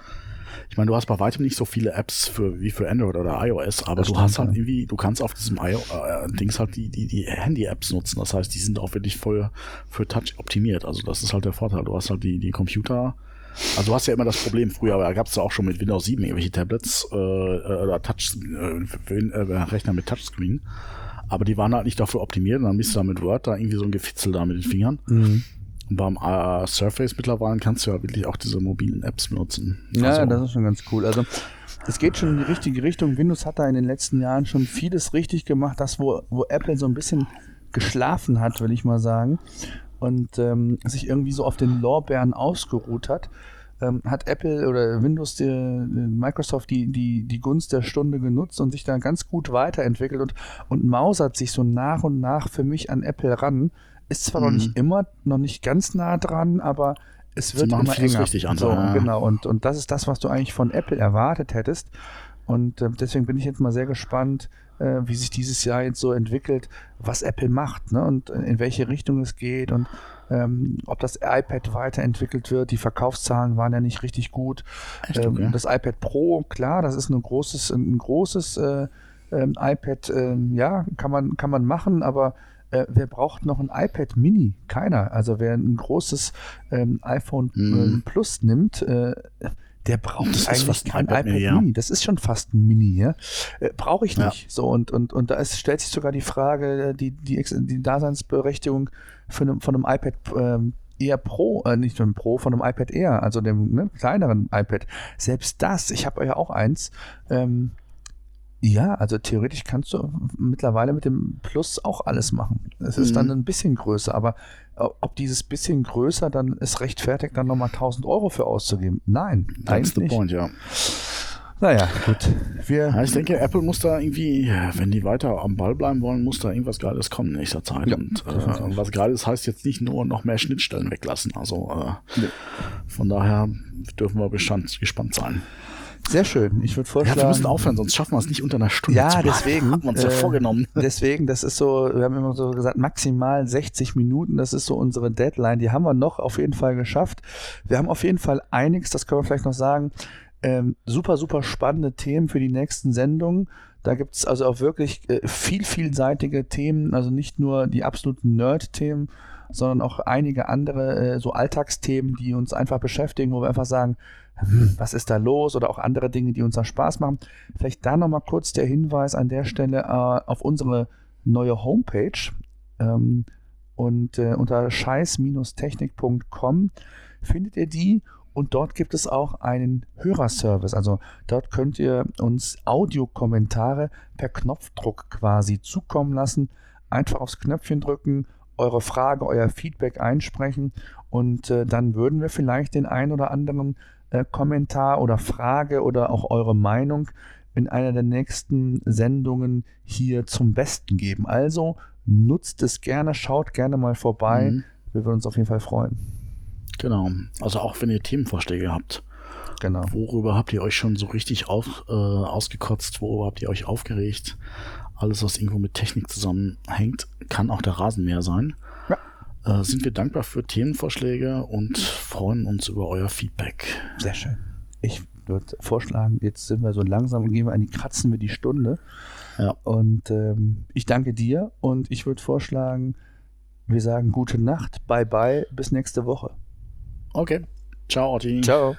Ich meine, du hast bei weitem nicht so viele Apps für, wie für Android oder iOS, aber das du stimmt, hast halt ja. irgendwie, du kannst auf diesem I äh, Dings halt die, die, die Handy-Apps nutzen. Das heißt, die sind auch wirklich voll für Touch optimiert. Also das ist halt der Vorteil. Du hast halt die, die Computer, also du hast ja immer das Problem, früher da gab es ja auch schon mit Windows 7 irgendwelche Tablets äh, äh oder Touch, äh, äh, Rechner mit Touchscreen. Aber die waren halt nicht dafür optimiert und dann bist du da mit Word da irgendwie so ein Gefitzel da mit den Fingern. Mhm. Und beim äh, Surface mittlerweile kannst du ja wirklich auch diese mobilen Apps benutzen. Ja, also, das ist schon ganz cool. Also es geht schon in die richtige Richtung. Windows hat da in den letzten Jahren schon vieles richtig gemacht, das wo, wo Apple so ein bisschen geschlafen hat, will ich mal sagen und ähm, sich irgendwie so auf den Lorbeeren ausgeruht hat, ähm, hat Apple oder Windows, die, Microsoft die, die, die Gunst der Stunde genutzt und sich dann ganz gut weiterentwickelt und, und mausert sich so nach und nach für mich an Apple ran. Ist zwar mhm. noch nicht immer, noch nicht ganz nah dran, aber es wird immer enger. Richtig an, so, ja. Genau, und, und das ist das, was du eigentlich von Apple erwartet hättest. Und äh, deswegen bin ich jetzt mal sehr gespannt, äh, wie sich dieses Jahr jetzt so entwickelt, was Apple macht ne? und in welche Richtung es geht und ähm, ob das iPad weiterentwickelt wird. Die Verkaufszahlen waren ja nicht richtig gut. Echt, ähm, okay. Das iPad Pro, klar, das ist ein großes, ein großes äh, ähm, iPad, äh, ja, kann man, kann man machen, aber äh, wer braucht noch ein iPad Mini? Keiner. Also wer ein großes ähm, iPhone mm. Plus nimmt, äh, der braucht das eigentlich kein iPad, Mini, ja. Das ist schon fast ein Mini, ja. Äh, Brauche ich nicht. Ja. So, und, und, und da ist, stellt sich sogar die Frage, äh, die, die, die Daseinsberechtigung von einem, von einem iPad ähm, Air Pro, äh, nicht einem Pro, von einem iPad Air, also dem ne, kleineren iPad. Selbst das, ich habe ja auch eins, ähm, ja, also theoretisch kannst du mittlerweile mit dem Plus auch alles machen. Es ist mhm. dann ein bisschen größer, aber ob dieses bisschen größer dann es rechtfertigt, dann nochmal 1000 Euro für auszugeben? Nein, That's the point, ja. Naja, gut. Wir ich denke, Apple muss da irgendwie, wenn die weiter am Ball bleiben wollen, muss da irgendwas Geiles kommen in nächster Zeit. Ja, und äh, was Geiles heißt jetzt nicht nur noch mehr Schnittstellen weglassen. Also äh, nee. von daher dürfen wir Bestand, gespannt sein. Sehr schön. Ich würde vorschlagen. Ja, wir müssen aufhören, sonst schaffen wir es nicht unter einer Stunde. Ja, deswegen. Haben wir uns ja äh, vorgenommen. Deswegen, das ist so, wir haben immer so gesagt, maximal 60 Minuten. Das ist so unsere Deadline. Die haben wir noch auf jeden Fall geschafft. Wir haben auf jeden Fall einiges, das können wir vielleicht noch sagen. Ähm, super, super spannende Themen für die nächsten Sendungen. Da gibt es also auch wirklich äh, viel, vielseitige Themen, also nicht nur die absoluten Nerd-Themen, sondern auch einige andere äh, so Alltagsthemen, die uns einfach beschäftigen, wo wir einfach sagen, hm, was ist da los oder auch andere Dinge, die uns da Spaß machen. Vielleicht da nochmal kurz der Hinweis an der Stelle äh, auf unsere neue Homepage ähm, und äh, unter scheiß-technik.com findet ihr die und dort gibt es auch einen Hörerservice. Also dort könnt ihr uns Audiokommentare per Knopfdruck quasi zukommen lassen. Einfach aufs Knöpfchen drücken, eure Frage, euer Feedback einsprechen und äh, dann würden wir vielleicht den ein oder anderen äh, Kommentar oder Frage oder auch eure Meinung in einer der nächsten Sendungen hier zum Besten geben. Also nutzt es gerne, schaut gerne mal vorbei. Mhm. Wir würden uns auf jeden Fall freuen. Genau. Also auch wenn ihr Themenvorschläge habt. Genau. Worüber habt ihr euch schon so richtig auf, äh, ausgekotzt? Worüber habt ihr euch aufgeregt? Alles, was irgendwo mit Technik zusammenhängt, kann auch der Rasenmäher sein. Äh, sind wir dankbar für Themenvorschläge und freuen uns über euer Feedback. Sehr schön. Ich würde vorschlagen, jetzt sind wir so langsam und gehen wir an die kratzen wir die Stunde. Ja. Und ähm, ich danke dir und ich würde vorschlagen, wir sagen gute Nacht, bye bye, bis nächste Woche. Okay. Ciao, Otti. Ciao.